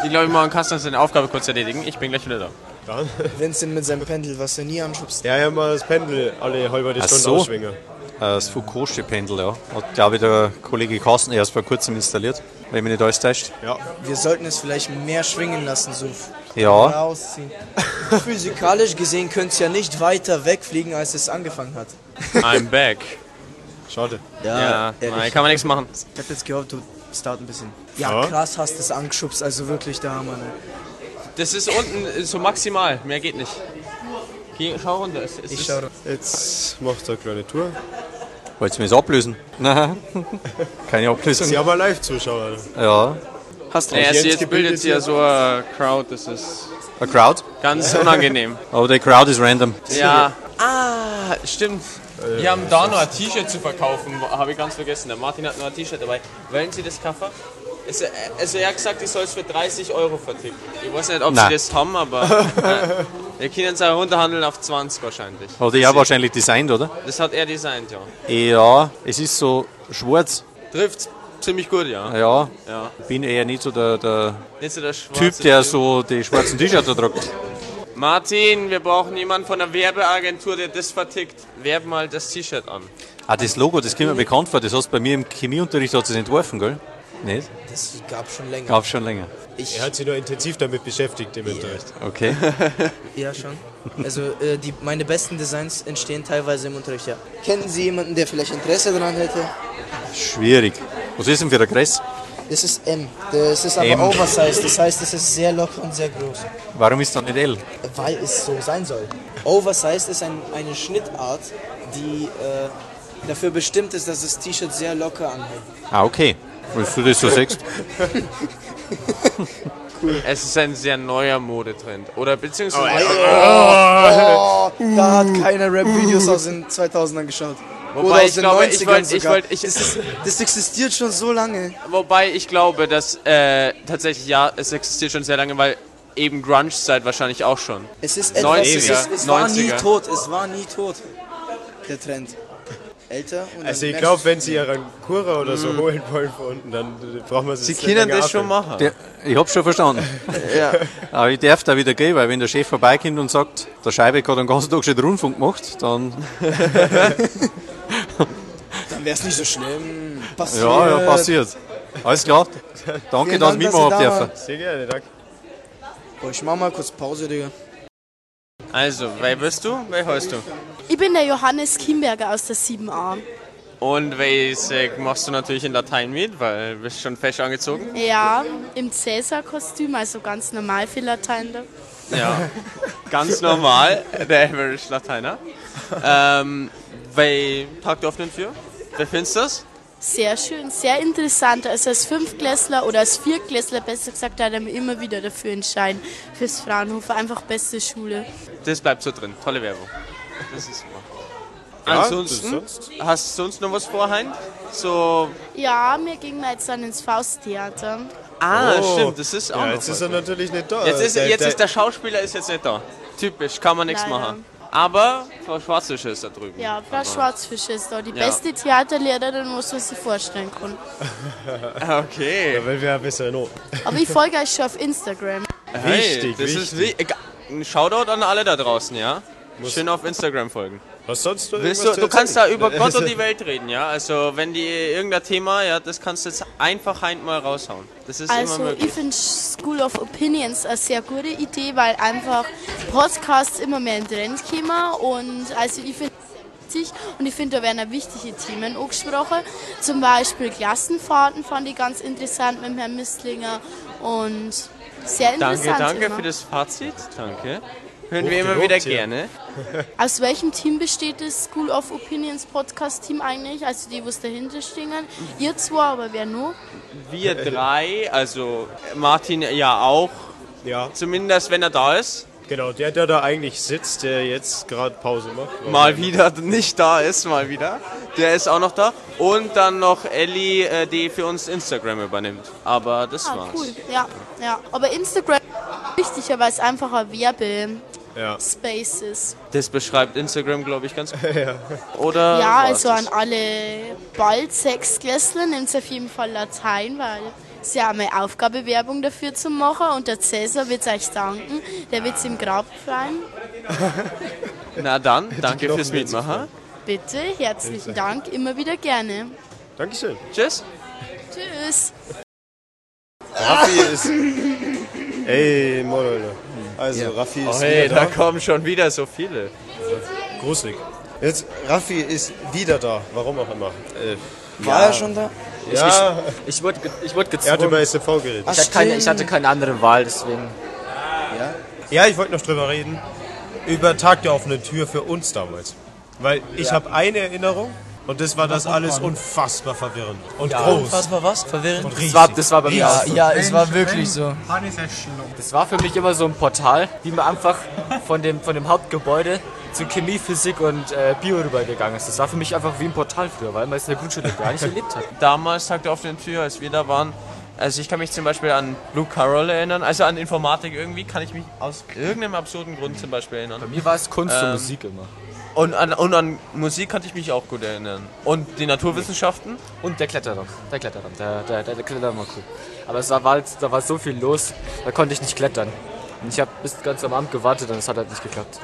Ich glaube, ich mache Kasten seine Aufgabe kurz erledigen. Ich bin gleich wieder da. Dann. Vincent mit seinem Pendel, was er nie anschubst. Ja, ja, mal das Pendel alle halbe Ach Stunde so. ausschwingen. Das Foucault'sche Pendel, ja. Hat, glaube ich, der Kollege Carsten erst vor kurzem installiert, wenn mich nicht alles täuscht. Ja. Wir sollten es vielleicht mehr schwingen lassen, so Ja. rausziehen. Physikalisch gesehen könnte es ja nicht weiter wegfliegen, als es angefangen hat. I'm back. Schade. Ja, ehrlich. nein, kann man nichts machen. Ich hab jetzt gehofft, du es dauert ein bisschen. Ja, Ja. krass hast es angeschubst, also wirklich der Hammer. Ne? Das ist unten so maximal, mehr geht nicht. Geh, schau runter. Es, es Ich ist, schau. Jetzt macht er eine kleine Tour. Wolltest du mich ablösen? Nein, keine Ablösung. Sie ja Live-Zuschauer. Ja, Hast Jens jetzt, jetzt bildet sich ja so eine Crowd, das ist a Crowd. ganz unangenehm. Aber die Crowd ist random. Ja. Ah, stimmt. Wir haben da noch ein T-Shirt zu verkaufen, habe ich ganz vergessen. Der Martin hat noch ein T-Shirt dabei. Wollen Sie das Kaffer? Also, also er hat gesagt, ich soll es für 30 Euro verticken. Ich weiß nicht, ob Nein. Sie das haben, aber äh, wir können es auch runterhandeln auf 20 wahrscheinlich. Hat er ja wahrscheinlich designt, oder? Das hat er designt, ja. Ja, es ist so schwarz. Trifft ziemlich gut, ja. Ja, Ja. ich bin eher nicht so der, der Nicht so der Typ, der so die schwarzen T-Shirts trägt. Martin, wir brauchen jemanden von der Werbeagentur, der das vertickt. Werb mal das T-Shirt an. Ah, das Logo, das kommt mir bekannt vor. Das hast du bei mir im Chemieunterricht hat es entworfen, gell? Nicht? Das gab schon länger. Gab schon länger. Ich, Er hat sich nur intensiv damit beschäftigt im Unterricht. Okay. ja, schon. Also äh, die, meine besten Designs entstehen teilweise im Unterricht, ja. Kennen Sie jemanden, der vielleicht Interesse daran hätte? Schwierig. Was ist denn für ein Gress? Das ist M. Das ist aber M. oversized, das heißt, es ist sehr locker und sehr groß. Warum ist das nicht L? Weil es so sein soll. Oversized ist ein, eine Schnittart, die äh, dafür bestimmt ist, dass das T-Shirt sehr locker anhält. Ah, okay. Wenn du das so sagst. Es ist ein sehr neuer Modetrend. Oder beziehungsweise. Oh, da hat keiner Rap-Videos aus den 2000ern geschaut. Wobei Oder aus ich den glaube, 90ern ich wollte, ich wollte, ich, das, ist, das existiert schon so lange. Wobei ich glaube, dass äh, tatsächlich ja, es existiert schon sehr lange, weil eben Grunge-Zeit wahrscheinlich auch schon. Es ist etwas, 90er, es, ist, es war nie 90er. tot, es war nie tot, der Trend. Älter und Also ich glaube, wenn Sie Ihren Kura oder so Mm. holen wollen von unten, dann brauchen wir Sie nicht können das schon machen. Der, ich hab's schon verstanden. Ja. Aber ich darf da wieder gehen, weil wenn der Chef vorbeikommt und sagt, der Scheibe hat den ganzen Tag schon den Rundfunk gemacht, dann. Dann wäre es nicht so schlimm. Passiert. ja, ja, passiert. Alles klar. Danke, Vielen dass Dank, ich dass Sie mitmachen da dürfen. Sehr gerne, danke. Boah, ich mach mal kurz Pause, Digga. Also, wer bist du? Wer heißt du? Ich bin der Johannes Kimberger aus der 7a. Und welche machst du natürlich in Latein mit, weil du bist schon fesch angezogen. Ja, im Cäsar-Kostüm, also ganz normal für Lateiner. Ja, ganz normal, der Average Lateiner. Ähm, wer Tag der offenen Tür? Wer findest du das? Sehr schön, sehr interessant. Also als Fünfklässler oder als Viertklässler, besser gesagt, hat er mich immer wieder dafür entscheiden. Fürs Fraunhofer, einfach beste Schule. Das bleibt so drin. Tolle Werbung. Das ist super. Ja, Ansonsten, sonst? hast du sonst noch was vor, Hein? So, Ja, mir ging wir jetzt dann ins Fausttheater. ah, Oh. stimmt, das ist auch Ja, jetzt ist er natürlich nicht da. Jetzt ist, Der- jetzt der- ist der Schauspieler ist jetzt nicht da. Typisch, kann man nichts machen. Aber Frau Schwarzische ist da drüben. Ja, Frau Aber- Schwarzfisch ist da, die Ja. beste Theaterlehrerin, was man sich vorstellen kann. Okay. Ja, weil wir ja besser noch. Aber ich folge euch schon auf Instagram. Hey, Wichtig, das ist wichtig. wi- Ein Shoutout an alle da draußen, ja? Schön auf Instagram folgen. Was sonst noch Willst du, du kannst da über Gott und die Welt reden, ja? Also wenn die irgendein Thema, ja, das kannst du jetzt einfach Heint mal raushauen. Das ist immer Also möglich. ich finde School of Opinions eine sehr gute Idee, weil einfach Podcasts immer mehr in Trend kommen und also ich finde und ich finde, da werden auch wichtige Themen angesprochen. Zum Beispiel Klassenfahrten fand ich ganz interessant mit dem Herrn Mistlinger und sehr Danke, interessant danke immer. für das Fazit. Danke. Hören wir immer wieder hier. gerne. Aus welchem Team besteht das School of Opinions Podcast Team eigentlich? Also die, was dahinter stehen? Ihr zwei, aber wer noch? Wir drei, also Martin ja auch. Ja. Zumindest wenn er da ist. Genau, der, der da eigentlich sitzt, der jetzt gerade Pause macht. Mal wieder nicht da ist, mal wieder. Der ist auch noch da. Und dann noch Ellie, äh, die für uns Instagram übernimmt. Aber das Ah, war's. cool. Ja, ja. Aber Instagram ist wichtiger, weil es einfach ein Werbe-Space Ja. ist. Das beschreibt Instagram, glaube ich, ganz gut. Oder? ja, also an alle bald Sechsklässler nimmt es auf jeden Fall Latein, weil es ja auch eine Aufgabewerbung dafür zu machen und der Cäsar wird euch danken. Der wird im Grab freuen. Na dann, danke fürs Mitmachen. Bitte, herzlichen Dank, immer wieder gerne. Dankeschön. Tschüss. Tschüss. Raffi ist. Ey, moin Also, Raffi Oh, ist. hey, wieder da kommen schon wieder so viele. Gruselig. Jetzt, Raffi ist wieder da, warum auch immer. Äh, War er schon da? Ja, Ich wurde, ge- ich wurde er hat über gezwungen. SFV geredet. Ich hatte, keine, ich hatte keine andere Wahl, deswegen. Ja, ich wollte noch drüber reden. Über Tag der offenen Tür für uns damals. Weil ich habe eine Erinnerung und das war das alles unfassbar verwirrend. Und groß. Unfassbar was? Verwirrend? Und Das riesig. war, das war bei mir Ja, auch so. ja, es war wirklich so. Das war für mich immer so ein Portal, wie man einfach von dem, von dem Hauptgebäude zu Chemie, Physik und äh, Bio rübergegangen ist. Das war für mich einfach wie ein Portal früher, weil man es in der Grundschule gar nicht erlebt hat. Damals, Tag der offenen Tür, als wir da waren, also ich kann mich zum Beispiel an Blue Carroll erinnern, also an Informatik irgendwie, kann ich mich aus irgendeinem absurden Grund zum Beispiel erinnern. Bei mir war es Kunst und Ähm, Musik immer. Und an, und an Musik kann ich mich auch gut erinnern. Und die Naturwissenschaften? Und der Kletterraum. Der Kletterraum. Der, der, der, der Kletterraum war cool. Aber es war, da war so viel los, da konnte ich nicht klettern. Und ich habe bis ganz am Abend gewartet und es hat halt nicht geklappt.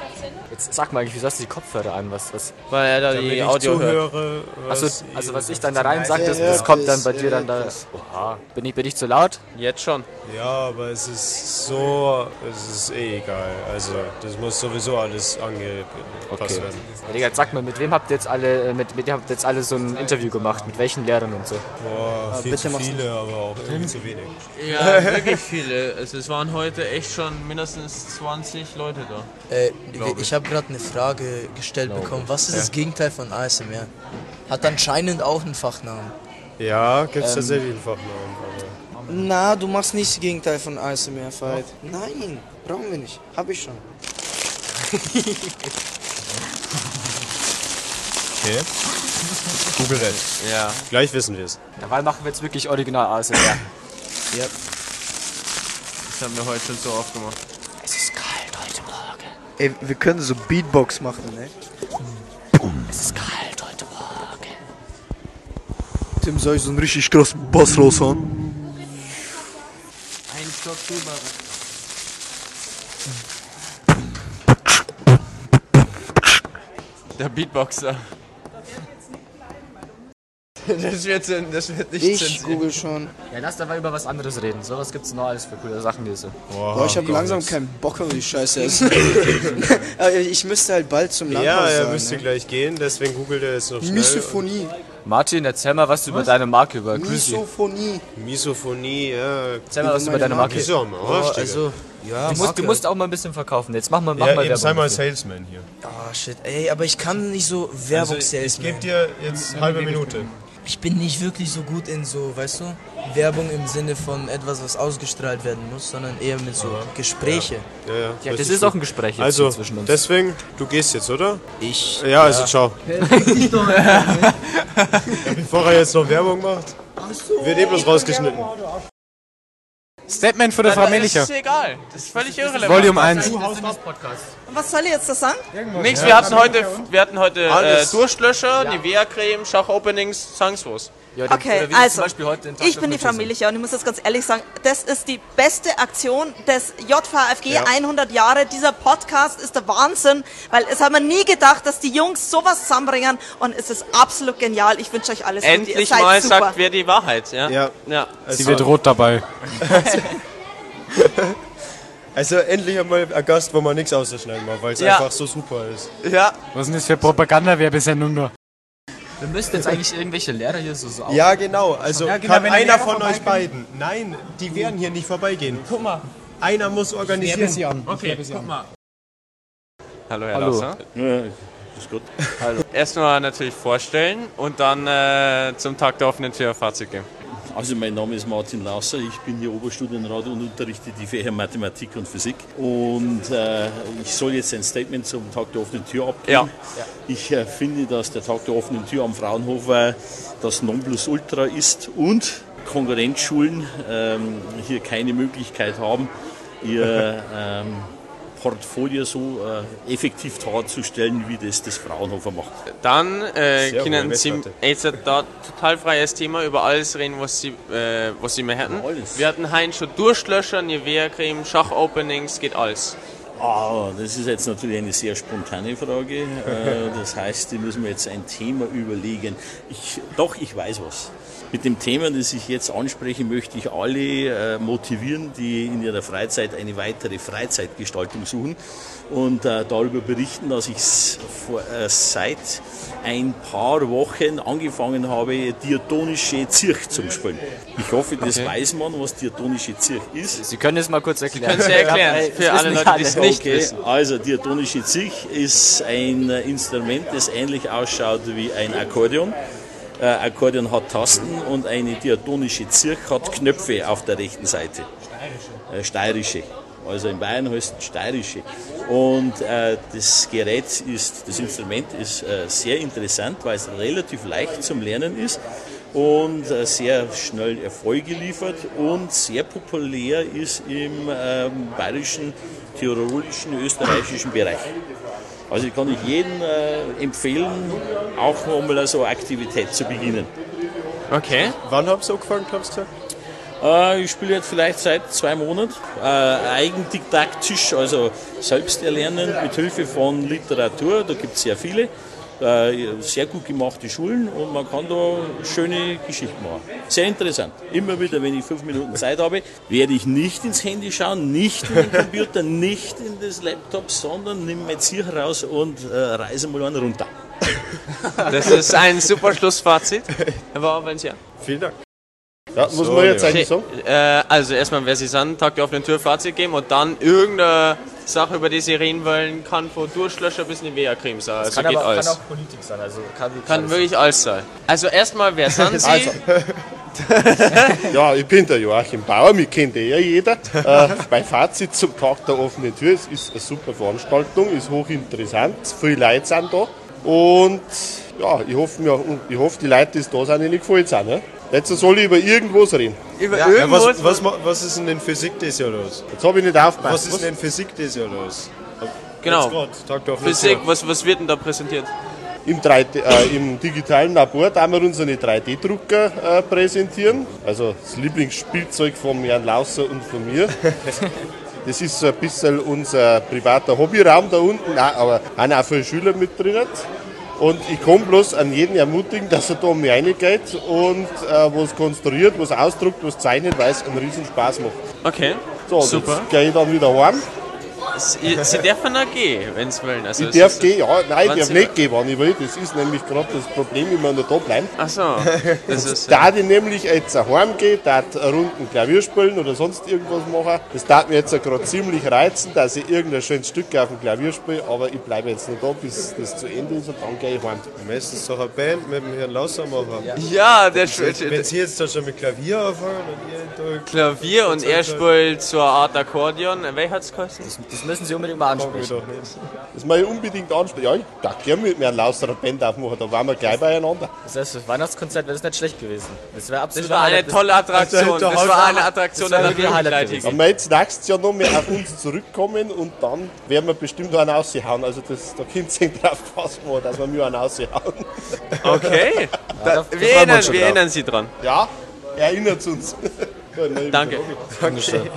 Jetzt sag mal eigentlich, wieso hast du die Kopfhörer an? Was, was? Weil er da Damit die ich Audio hört. zuhöre, Also, was also was ich dann da rein sage, das, das kommt dann hört bei dir dann da. hört. Oha. Bin ich, bin ich zu laut? Jetzt schon. Ja, aber es ist so, es ist eh egal. Also, das muss sowieso alles angepasst Okay. werden. Ja, Digga, sag mal, mit wem habt ihr jetzt alle, mit, mit wem habt ihr jetzt alle so ein Interview gemacht? Mit welchen Lehrern und so? Boah, viel bitte zu viele, aber auch irgendwie zu wenig. Ja, wirklich viele. Also es waren heute echt schon mindestens 20 Leute da. Äh, Glaub ich ich. habe gerade eine Frage gestellt Glaube bekommen. Was ist Ja. das Gegenteil von ASMR? Hat anscheinend auch einen Fachnamen. Ja, gibt es Ähm, tatsächlich einen Fachnamen. Aber Na, du machst nicht das Gegenteil von ASMR, Fight. Nein, brauchen wir nicht. Hab ich schon. okay. Google it. Ja. Gleich wissen wir es. Dabei machen wir jetzt wirklich original ASMR. Ja. Das haben wir heute schon so oft gemacht. Es ist kalt heute Morgen. Ey, wir können so Beatbox machen, ne? Es ist kalt heute Morgen. Tim, soll ich so einen richtig krassen Bass raushauen? Ein Stock drüber. Der Beatboxer. Das wird, das wird nicht Ich zensiert. google schon. Ja, lass dabei über was anderes reden. So was gibt's noch alles für coole Sachen, die so. Boah, ich habe langsam keinen Bock auf die Scheiße ich müsste halt bald zum Landhaus Ja, er sein, müsste ne? gleich gehen, deswegen googelt er jetzt noch schnell. Misophonie. Martin, erzähl mal was über deine Marke, über Grüßi. Misophonie. Misophonie, ja. Erzähl mal was über deine Marke. Arsch, Oh, also, ja, Du musst, du musst auch mal ein bisschen verkaufen. Jetzt mach mal, mach ja, mal eben sei mal. Salesman hier. Oh shit, ey, aber ich kann nicht so Also, Werbungssales ich gebe dir jetzt eine halbe Minute. Ich bin nicht wirklich so gut in so, weißt du, Werbung im Sinne von etwas, was ausgestrahlt werden muss, sondern eher mit so Gespräche. Ja, ja, Ja, weiß das ist auch ein Gespräch jetzt Also, zwischen uns. deswegen, du gehst jetzt, oder? Ich. Ja, also ciao. Bevor er jetzt noch Werbung macht, wird eh bloß rausgeschnitten. Statement für die Frau Das Melicher. ist egal. Das ist völlig irrelevant. Volume 1. Was soll ich jetzt da sagen? Nix, wir hatten heute, wir hatten heute äh, Alles. Durchlöscher, Nivea-Creme, Schachopenings, was. Ja, dann- Okay, also, zum Beispiel heute den Tag ich bin die Frau. Milicher und ich muss jetzt ganz ehrlich sagen, das ist die beste Aktion des JVFG Ja. 100 Jahre. Dieser Podcast ist der Wahnsinn, weil es haben wir nie gedacht, dass die Jungs sowas zusammenbringen und es ist absolut genial. Ich wünsche euch alles Gute. Endlich mal super. sagt wer die Wahrheit, ja? Ja. ja. Sie wird rot dabei. Also endlich einmal ein Gast, wo man nichts ausschneiden muss, weil es Ja. einfach so super ist. Ja. Was ist denn das für Propaganda-Werbesendung da? Wir müssten jetzt eigentlich irgendwelche Lehrer hier so, so Ja, genau. Also Ja, genau, kann einer Lehrer von euch beiden. Nein, die werden hier nicht vorbeigehen. Guck mal. Einer muss organisieren. an. Okay, guck mal. Hallo, Herr Hallo. Lasser. Ja, ist gut. Hallo. Erstmal natürlich vorstellen und dann äh, zum Tag der offenen Tür Fazit geben. Also mein Name ist Martin Lasser, ich bin hier Oberstudienrat und unterrichte die Fächer Mathematik und Physik. Und äh, ich soll jetzt ein Statement zum Tag der offenen Tür abgeben. Ja. Ich äh, finde, dass der Tag der offenen Tür am Fraunhof äh, das Nonplusultra ist und Konkurrenzschulen ähm, hier keine Möglichkeit haben, ihr ähm, Portfolio so äh, effektiv darzustellen, wie das das Fraunhofer macht. Dann äh, Sehr können Sie jetzt da total freies Thema über alles reden, was Sie, äh, was Sie mehr hätten. Alles. Wir hatten Heinz schon Durchlöscher, Nivea-Creme, Schachopenings, geht alles. Ah, das ist jetzt natürlich eine sehr spontane Frage. Äh, Das heißt, die müssen wir jetzt ein Thema überlegen. Ich, doch, ich weiß was. Mit dem Thema, das ich jetzt anspreche, möchte ich alle äh, motivieren, die in ihrer Freizeit eine weitere Freizeitgestaltung suchen und äh, darüber berichten, dass ich vor, äh, seit ein paar Wochen angefangen habe, diatonische Zirch zu spielen. Ich hoffe, das Okay. weiß man, was diatonische Zirch ist. Sie können es mal kurz erklären. können es erklären, für alle Leute, die es nicht Okay, wissen. also diatonische Zirch ist ein Instrument, das ähnlich ausschaut wie ein Akkordeon. Äh, Akkordeon hat Tasten und eine diatonische Zirch hat Knöpfe auf der rechten Seite. Äh, steirische. Also in Bayern heißt es steirische. Und äh, das Gerät ist, das Instrument ist äh, sehr interessant, weil es relativ leicht zum Lernen ist und äh, sehr schnell Erfolge liefert und sehr populär ist im ähm, bayerischen, tirolischen, österreichischen Bereich. Also ich kann ich jedem äh, empfehlen, auch mal so eine Aktivität zu beginnen. Okay. Wann habt ihr angefangen, habt ihr gesagt? Äh, ich spiele jetzt vielleicht seit zwei Monaten. Äh, eigendidaktisch, also selbst erlernen mit Hilfe von Literatur. Da gibt es sehr viele. Äh, sehr gut gemachte Schulen und man kann da schöne Geschichten machen. Sehr interessant. Immer wieder, wenn ich fünf Minuten Zeit habe, werde ich nicht ins Handy schauen, nicht in den Computer, nicht in das Laptop, sondern nehme mein Ziel heraus und äh, reise mal einen runter. Das ist ein super Schlussfazit. Herr Bauer, ja. Vielen Dank. Ja, muss man jetzt eigentlich sagen? Äh, also erstmal, wer Sie sind, Tag der offenen Tür Fazit geben und dann irgendeine Sache, über die Sie reden wollen, kann von Durchlöscher bis Nivea-Creme sein. Also kann, geht aber, alles. kann auch Politik sein. Also kann wirklich Kann alles wirklich alles sein. Also erstmal, wer sind Sie? Also. ja, ich bin der Joachim Bauer, mich kennt eh ja jeder. Äh, mein Fazit zum Tag der offenen Tür, es ist eine super Veranstaltung, ist hochinteressant, viele Leute sind da und ja, ich hoffe, mir, ich hoffe die Leute, die da sind, ihnen gefällt es auch. Ne? Jetzt soll ich über irgendwas reden. Über Ja, was, was, ma- was ist denn in Physik das Jahr los? Jetzt habe ich nicht aufgepasst. Was ist denn in Physik das Jahr los? Genau. Physik, was, was wird denn da präsentiert? Im, 3D, äh, Im digitalen Labor da wir unsere 3D-Drucker äh, präsentieren. Also das Lieblingsspielzeug von Jan Lauser und von mir. Das ist so ein bisschen unser privater Hobbyraum da unten, Nein, aber haben auch viele Schüler mit drin. Und ich kann bloß an jeden ermutigen, dass er da um mich reingeht und äh, was konstruiert, was ausdruckt, was zeichnet, weil es einen riesen Spaß macht. Okay, So, super. jetzt gehe ich dann wieder heim. Sie, Sie dürfen auch gehen, wenn Sie wollen. Also Ich es darf gehen, ja, nein, ich darf Sie- nicht gehen, wann ich will. Das ist nämlich gerade das Problem, wenn wir noch da bleiben. Ach so, das ist- Da ich nämlich jetzt heimgehe, da eine Runden Klavier spielen oder sonst irgendwas machen. Das darf mir jetzt gerade ziemlich reizen, dass ich irgendein schönes Stück auf dem Klavier spiele, aber ich bleibe jetzt noch da, bis das zu Ende ist und dann gehe ich heim. Meistens doch eine Band mit dem Herrn Lauser machen. Ja, der spielt- wenn Sie jetzt da schon mit Klavier anfangen und ihr da Klavier und er spielt so eine Art Akkordeon. Wer hat's gekostet? Das müssen Sie unbedingt mal ansprechen. Das muss ich unbedingt ansprechen. Ja, ich darf gerne mit mir einen Lauser eine Band aufmachen, da waren wir gleich beieinander. Das heißt, das Weihnachtskonzert wäre das nicht schlecht gewesen. Das wäre absolut Das war eine tolle Attraktion. Das war eine Attraktion, das der wäre wirklich ein Highlight. Wenn wir jetzt nächstes Jahr noch mehr auf uns zurückkommen und dann werden wir bestimmt einen raushauen. Also das, da könnt ihr drauf passen, dass wir mir einen raushauen. Okay. Da, da wir, erinnern, wir erinnern Sie dran. Ja, erinnert uns. Danke. Okay.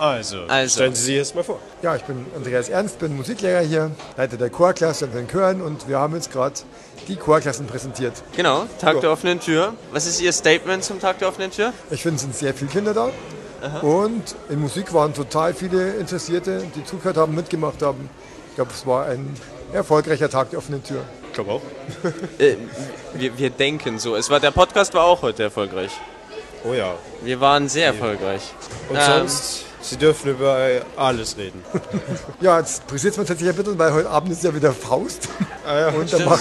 Also, Also. stellen Sie sich erst mal vor. Ja, ich bin Andreas Ernst, bin Musiklehrer hier, Leiter der Chorklasse und den Chören und wir haben jetzt gerade die Chorklassen präsentiert. Genau, Tag Ja. der offenen Tür. Was ist Ihr Statement zum Tag der offenen Tür? Ich finde, es sind sehr viele Kinder da und in Musik waren total viele Interessierte, die zugehört haben, mitgemacht haben. Ich glaube, es war ein erfolgreicher Tag der offenen Tür. Ich glaube auch. Äh, wir, wir denken so. Es war, der Podcast war auch heute erfolgreich. Oh ja. Wir waren sehr erfolgreich. Und Ähm, sonst, Sie dürfen über alles reden. Ja, jetzt pressiert es mir tatsächlich ein bisschen, weil heute Abend ist ja wieder Faust. ja, und da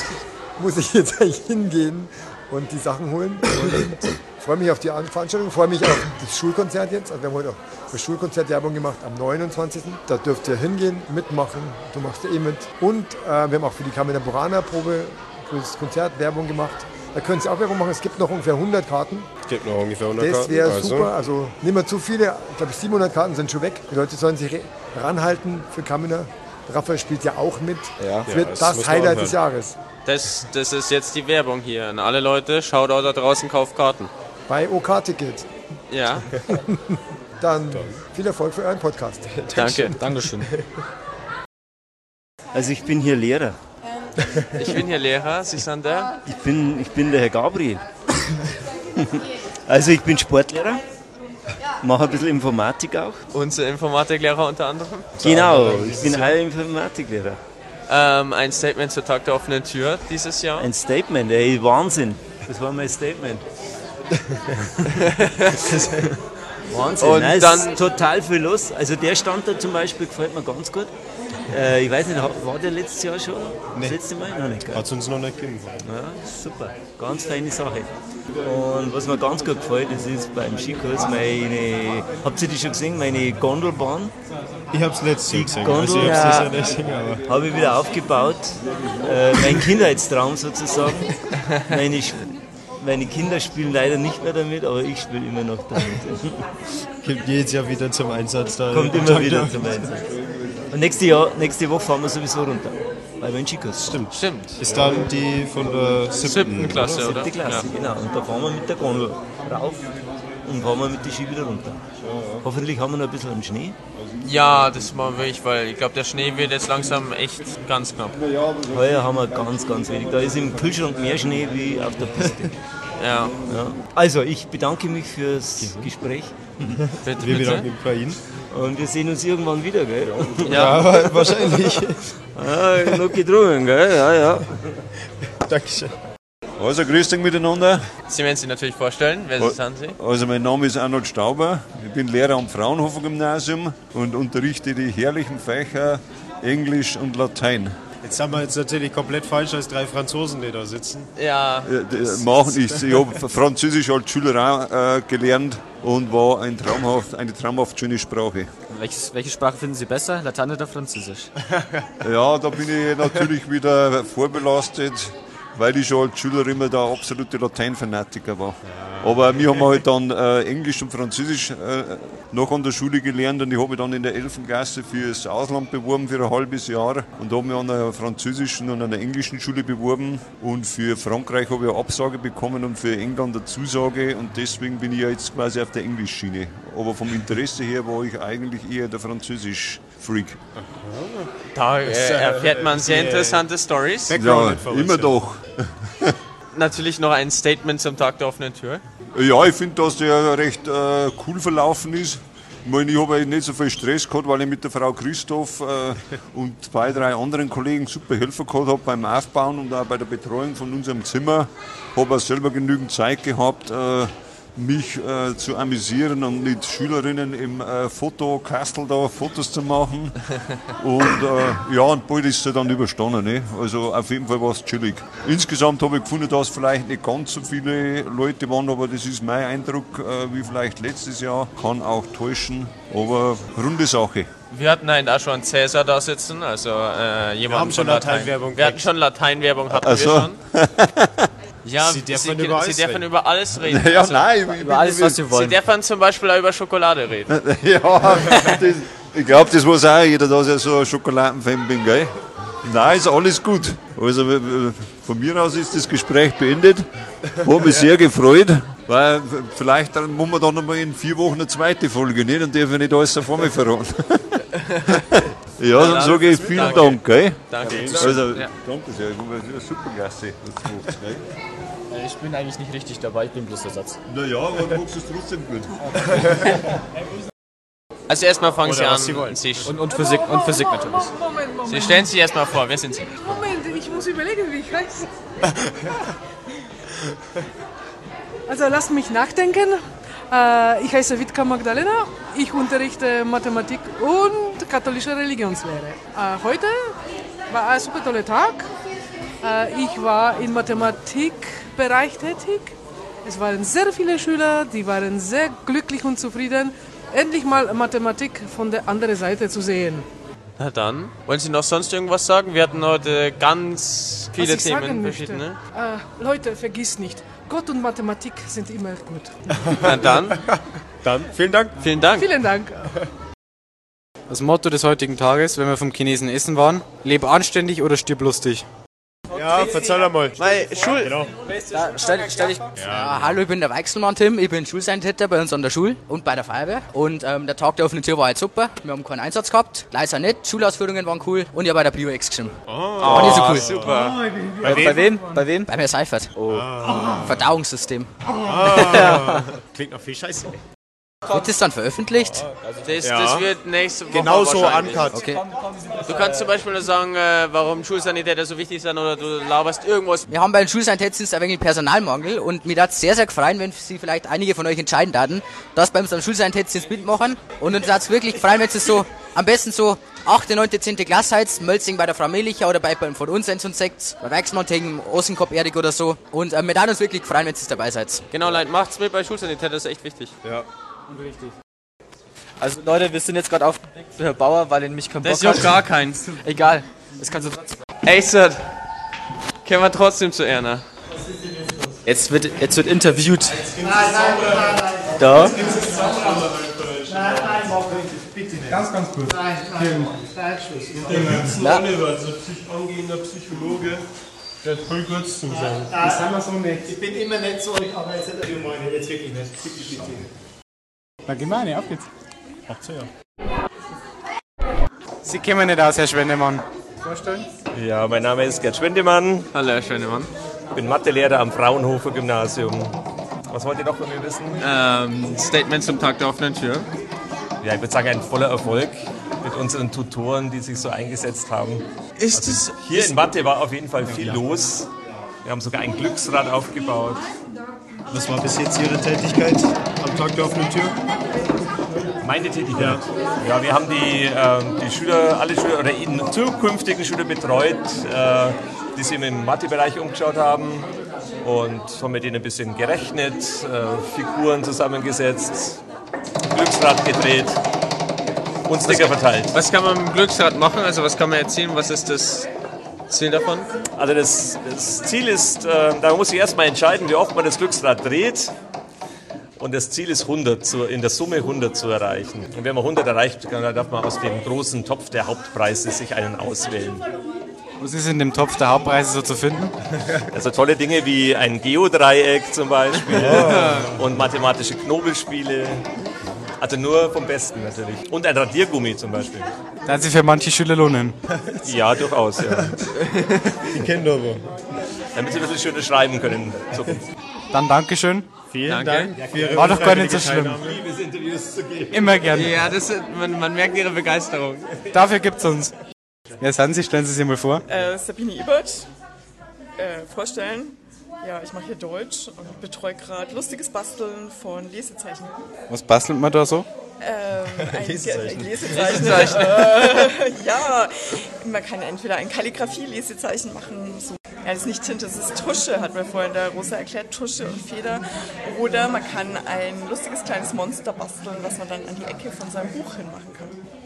muss ich jetzt eigentlich hingehen und die Sachen holen. Und freue mich auf die Veranstaltung, freue mich auf das Schulkonzert jetzt. Also wir haben heute auch das Schulkonzert Werbung gemacht am 29. Da dürft ihr hingehen, mitmachen. Du machst ja eh mit. Und äh, wir haben auch für die Carmina Burana Probe für das Konzert Werbung gemacht. Da können Sie auch Werbung machen. Es gibt noch ungefähr 100 Karten. Es gibt noch ungefähr 100 Das Karten. wäre also. super. Also nicht mehr zu viele. Ich glaube, 700 Karten sind schon weg. Die Leute sollen sich ranhalten für Kamina. Raphael spielt ja auch mit. Ja. Es wird Ja, das das, Highlight des Jahres. Das, das ist jetzt die Werbung hier. An alle Leute, schaut auch da draußen, kauft Karten. Bei OK-Ticket. Ja. Dann viel Erfolg für euren Podcast. Danke. Dankeschön. Also ich bin hier Lehrer. Ich bin hier Lehrer, Sie sind der? Ich bin, ich bin der Herr Gabriel. Also ich bin Sportlehrer, mache ein bisschen Informatik auch. Unser Informatiklehrer unter anderem? Genau, ich bin auch Informatiklehrer. Ähm, ein Statement zur Tag der offenen Tür dieses Jahr. Ein Statement, ey, Wahnsinn. Das war mein Statement. Wahnsinn, Und Nein, dann- ist total viel los. Also der Stand da zum Beispiel gefällt mir ganz gut. Äh, ich weiß nicht, war der letztes Jahr schon? Das letzte Mal? Noch nicht? Hat es uns noch nicht gegeben. Ja, super. Ganz feine Sache. Und was mir ganz gut gefällt, das ist beim Skikurs meine, habt ihr die schon gesehen, meine Gondelbahn? Ich habe es letztes Jahr gesehen. Gondel, Also ich hab's ja, gesehen, aber- habe ich wieder aufgebaut. Äh, mein Kindheitstraum sozusagen. Meine, meine Kinder spielen leider nicht mehr damit, aber ich spiele immer noch damit. Kommt jedes Jahr wieder zum Einsatz. Da Kommt immer wieder zum Einsatz. Und nächste, Jahr, nächste Woche fahren wir sowieso runter. Weil wir in Skikurs. Stimmt. Stimmt. Ist dann die von der siebten, Siebten Klasse, oder? Siebte Klasse, Ja. genau. Und da fahren wir mit der Gondel rauf und fahren wir mit den Ski wieder runter. Hoffentlich haben wir noch ein bisschen Schnee. Ja, das machen wir ich, weil ich glaube, der Schnee wird jetzt langsam echt ganz knapp. Heuer haben wir ganz, ganz wenig. Da ist im Kühlschrank mehr Schnee wie auf der Piste. Ja. ja. Also, ich bedanke mich fürs Gespräch. Bitte, Wir bedanken uns bei Ihnen. Und wir sehen uns irgendwann wieder, gell? Ja, wa- wahrscheinlich. Ja, noch gedrungen, gell? Ja, ja. Dankeschön. Also, grüß dich miteinander. Sie werden sich natürlich vorstellen, wer Sie sind Sie? Also, mein Name ist Arnold Stauber. Ich bin Lehrer am Fraunhofer Gymnasium und unterrichte die herrlichen Fächer Englisch und Latein. Jetzt haben wir jetzt natürlich komplett falsch als drei Franzosen, die da sitzen. Ja. Ja, die machen ich. Ich habe Französisch als Schüler auch äh, gelernt und war ein traumhaft, eine traumhaft schöne Sprache. Welches, welche Sprache finden Sie besser, Latein oder Französisch? Ja, da bin ich natürlich wieder vorbelastet, weil ich schon als Schüler immer der absolute Lateinfanatiker war. Aber wir haben halt dann äh, Englisch und Französisch äh, noch an der Schule gelernt und ich habe mich dann in der 11. Klasse fürs Ausland beworben für ein halbes Jahr und habe mich an einer französischen und einer englischen Schule beworben und für Frankreich habe ich eine Absage bekommen und für England eine Zusage und deswegen bin ich ja jetzt quasi auf der Englischschiene. Aber vom Interesse her war ich eigentlich eher der Französisch-Freak. Da äh, erfährt man sehr interessante Stories. Ja, immer doch. Natürlich noch ein Statement zum Tag der offenen Tür. Ja, ich finde, dass der recht äh, cool verlaufen ist. Ich meine, ich habe nicht so viel Stress gehabt, weil ich mit der Frau Christoph äh, und zwei, drei anderen Kollegen super Helfer gehabt habe beim Aufbauen und auch bei der Betreuung von unserem Zimmer. Habe auch selber genügend Zeit gehabt, äh, mich äh, zu amüsieren und mit Schülerinnen im äh, Fotokastel da Fotos zu machen. Und äh, ja, und bald ist es dann überstanden. Ne? Also auf jeden Fall war es chillig. Insgesamt habe ich gefunden, dass vielleicht nicht ganz so viele Leute waren, aber das ist mein Eindruck, äh, wie vielleicht letztes Jahr. Kann auch täuschen, aber runde Sache. Wir hatten einen auch schon Cäsar da sitzen, also äh, jemand haben schon von Latein. Lateinwerbung Wir hatten schon Lateinwerbung, hatten Ach so. wir schon. Ja, Sie dürfen Sie, über alles Sie dürfen reden. über alles reden. Ja, nein, ich- ich- Über alles, was Sie wollen. Sie dürfen zum Beispiel auch über Schokolade reden. ja, das, ich glaube, das weiß auch jeder, dass ich so ein Schokoladenfan bin, gell? Nein, ist alles gut. Also von mir aus ist das Gespräch beendet. Habe mich sehr gefreut, weil vielleicht dann muss man dann noch mal in vier Wochen eine zweite Folge? Dann darf ich nicht alles vor mir verraten. ja, dann sage ich vielen. Dank, gell? Danke. Also, Ja. danke sehr. Das ist eine super Klasse. Ich bin eigentlich nicht richtig dabei, ich bin bloß Ersatz. Naja, aber du machst es trotzdem gut. Also erstmal fangen Sie Oder an. was Sie wollen. Sie Und- und Physik- und Physik natürlich. Moment, Moment. Sie stellen sich erstmal vor, wer sind Sie? Moment, ich muss überlegen, wie ich heiße. Also lasst mich nachdenken. Äh, ich heiße Witka Magdalena. Ich unterrichte Mathematik und katholische Religionslehre. Äh, heute war ein super toller Tag. Äh, ich war im Mathematikbereich tätig. Es waren sehr viele Schüler, die waren sehr glücklich und zufrieden, endlich mal Mathematik von der anderen Seite zu sehen. Na dann. Wollen Sie noch sonst irgendwas sagen? Wir hatten heute ganz viele Was ich sagen Themen, möchte, verschiedene. äh, Leute, vergiss nicht, Gott und Mathematik sind immer gut. Na dann. Dann, vielen Dank. Vielen Dank. Vielen Dank. Das Motto des heutigen Tages, wenn wir vom Chinesen essen waren, leb anständig oder stirb lustig. Ja, verzeih einmal. Weil Schul Genau. Da, stell, stell ich, ja. hallo, ich bin der Weichselmann Tim, ich bin Schulseintäter bei uns an der Schule und bei der Feuerwehr. Und ähm, der Tag der offenen Tür war halt super. Wir haben keinen Einsatz gehabt, leider nicht. Schulausführungen waren cool und ich habe bei der Bio-Ex geschrieben. Oh, war nicht so cool. super. Bei, Bei bei wem? wem? Bei wem? Bei mir Seifert. Oh. Verdauungssystem. Ah, klingt nach viel Scheiße. Wird das dann veröffentlicht? Das, Ja. das wird nächste Woche Genauso wahrscheinlich. uncut. Okay. Du kannst zum Beispiel nur sagen, äh, warum Schulsanitäter so wichtig sind oder du laberst irgendwas. Wir haben bei den Schulsanitätsdienst ein wenig Personalmangel und mir hat sehr, sehr gefreut, wenn Sie vielleicht einige von euch entscheiden würden, dass bei uns am Schulsanitätsdienst mitmachen. Und uns hat es wirklich gefreut, wenn Sie so am besten so 8., 9., 10. Klasse seid, Mölzing bei der Frau Melicher oder bei, bei von uns eins und sechs, bei Weichsmann gegen Osenkopf Erik oder so. Und äh, wir hat uns wirklich gefreut, wenn Sie dabei seid. Genau, Leute, macht's mit bei Schulsanitäter, das ist echt wichtig. Ja. Richtig. Also Leute, wir sind jetzt gerade aufgedeckt für Herr Bauer, weil er nämlich keinen Das Bock hat. juckt gar keins. Egal, das kannst du trotzdem. Acer, kennen wir trotzdem zu Erna. Jetzt wird, jetzt wird interviewt. Nein, nein, nein, nein. Da. Nein, nein, nicht, bitte nicht. Ganz, ganz kurz. Nein, nein, nein, Schluss. Der Witzel Na? Oliver, Psych angehender Psychologe, Das voll kurz zum sagen. Das sind wir so nett. Ich bin immer nett zu euch, aber jetzt nicht immer meine. Jetzt wirklich nicht. Bitte, bitte. Na, geh mal rein, auf geht's. Ach so, ja. Sie kennen nicht aus, Herr Schwendemann. Vorstellen? Ja, mein Name ist Gerd Schwendemann. Hallo, Herr Schwendemann. Ich bin Mathelehrer am Fraunhofer Gymnasium. Was wollt ihr noch von mir wissen? Ähm, Statement zum Tag der offenen Tür. Ja, ich würde sagen, ein voller Erfolg mit unseren Tutoren, die sich so eingesetzt haben. Ist also es- hier ist- in Mathe war auf jeden Fall viel los. Wir haben sogar ein Glücksrad aufgebaut. Was war bis jetzt Ihre Tätigkeit am Tag der offenen Tür? Meine Tätigkeit? Ja, wir haben die, ähm, die Schüler, alle Schüler oder in zukünftigen Schüler betreut, äh, die sich im Mathebereich umgeschaut haben und haben mit denen ein bisschen gerechnet, äh, Figuren zusammengesetzt, Glücksrad gedreht und Sticker verteilt. Was kann man mit dem Glücksrad machen? Also was kann man erzählen? Was ist das Ziel davon? Also das, das Ziel ist, äh, da muss ich erstmal entscheiden, wie oft man das Glücksrad dreht. Und das Ziel ist 100, zu, in der Summe 100 zu erreichen. Und wenn man 100 erreicht, dann darf man aus dem großen Topf der Hauptpreise sich einen auswählen. Was ist in dem Topf der Hauptpreise so zu finden? Also tolle Dinge wie ein Geodreieck zum Beispiel und mathematische Knobelspiele. Also nur vom Besten natürlich. Und ein Radiergummi zum Beispiel. Da hat sich für manche Schüler lohnen. Ja, durchaus, ja. Die kennen wir aber. Damit sie ein bisschen schöner schreiben können Zukunft. Dann Dankeschön. Vielen Dank für Ihre War doch gar nicht so schlimm. Immer gerne. Ja, das, man, man merkt Ihre Begeisterung. Dafür gibt's uns. Wer sind Sie? Stellen Sie sich mal vor. Äh, Sabine Ebert. Äh, vorstellen. Ja, ich mache hier Deutsch und betreue gerade lustiges Basteln von Lesezeichen. Was bastelt man da so? Ähm, ein Lesezeichen. Lesezeichen. Lesezeichen. Äh, ja, man kann entweder ein Kalligrafie-Lesezeichen machen. So. Ja, das ist nicht Tinte, das ist Tusche, hat mir vorhin der Rosa erklärt. Tusche und Feder. Oder man kann ein lustiges kleines Monster basteln, was man dann an die Ecke von seinem Buch hinmachen kann.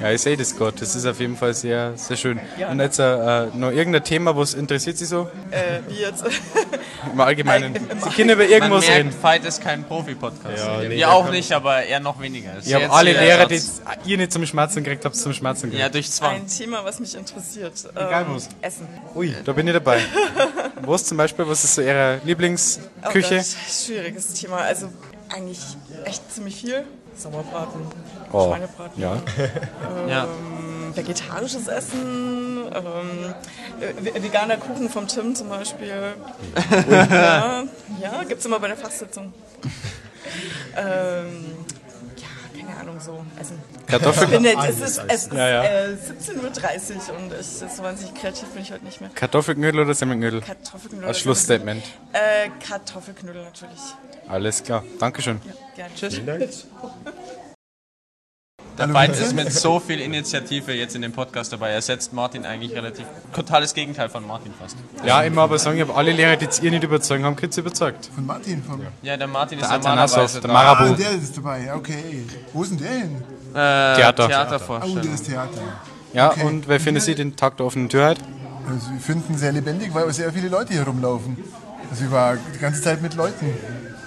Ja, ich sehe das gerade. Das ist auf jeden Fall sehr, sehr schön. Ja. Und jetzt äh, noch irgendein Thema, was interessiert Sie so? Äh, wie jetzt? Im Allgemeinen. Sie können über irgendwas man merkt, reden. Fight ist kein Profi-Podcast. Ja, nee, Wir auch nicht, aber er noch weniger. Ich habe alle Lehrer, die ihr nicht zum Schmerzen gekriegt habt, zum Schmerzen gekriegt. Ja, durch Zwang. Ein Thema, was mich interessiert. Egal Ähm, was. Essen. Ui, da bin ich dabei. was zum Beispiel, was ist so Ihre Oh Lieblingsküche? Gott, schwieriges Thema. Also eigentlich echt ziemlich viel. Sauerbraten, Oh, Schweinebraten. ja. Ähm, Ja. Vegetarisches Essen, ähm, äh, veganer Kuchen vom Tim zum Beispiel. ja, ja gibt es immer bei der Fastsitzung. ähm, ja, keine Ahnung, so Essen. Kartoffeln? Ich bin jetzt, es ist, es ist Ja, ja. Äh, 17.30 Uhr und ich, so wahnsinnig kreativ bin ich heute nicht mehr. Kartoffelknödel oder Semmelknödel? Kartoffelknödel. Als Schlussstatement. Äh, Kartoffelknödel natürlich. Alles klar. Dankeschön. Gerne. Tschüss. Der Fight ist mit so viel Initiative jetzt in dem Podcast dabei. Er setzt Martin eigentlich relativ. Totales Gegenteil von Martin fast. Ja, ich muss aber sagen, ich habe alle Lehrer, die jetzt ihr nicht überzeugen haben, kurz überzeugt. Von Martin? Von Ja, der Martin Der ist Athanasov, normalerweise der da. Marabu. Ah, der ist dabei, ja, okay. Wo ist denn der hin? Äh, Theater. Theatervorstellung. Oh, der ist Theater. Ja, Okay. und wer findet Sie den Tag der offenen Tür heute? Also wir finden sehr lebendig, weil sehr viele Leute hier rumlaufen. Also ich war die ganze Zeit mit Leuten,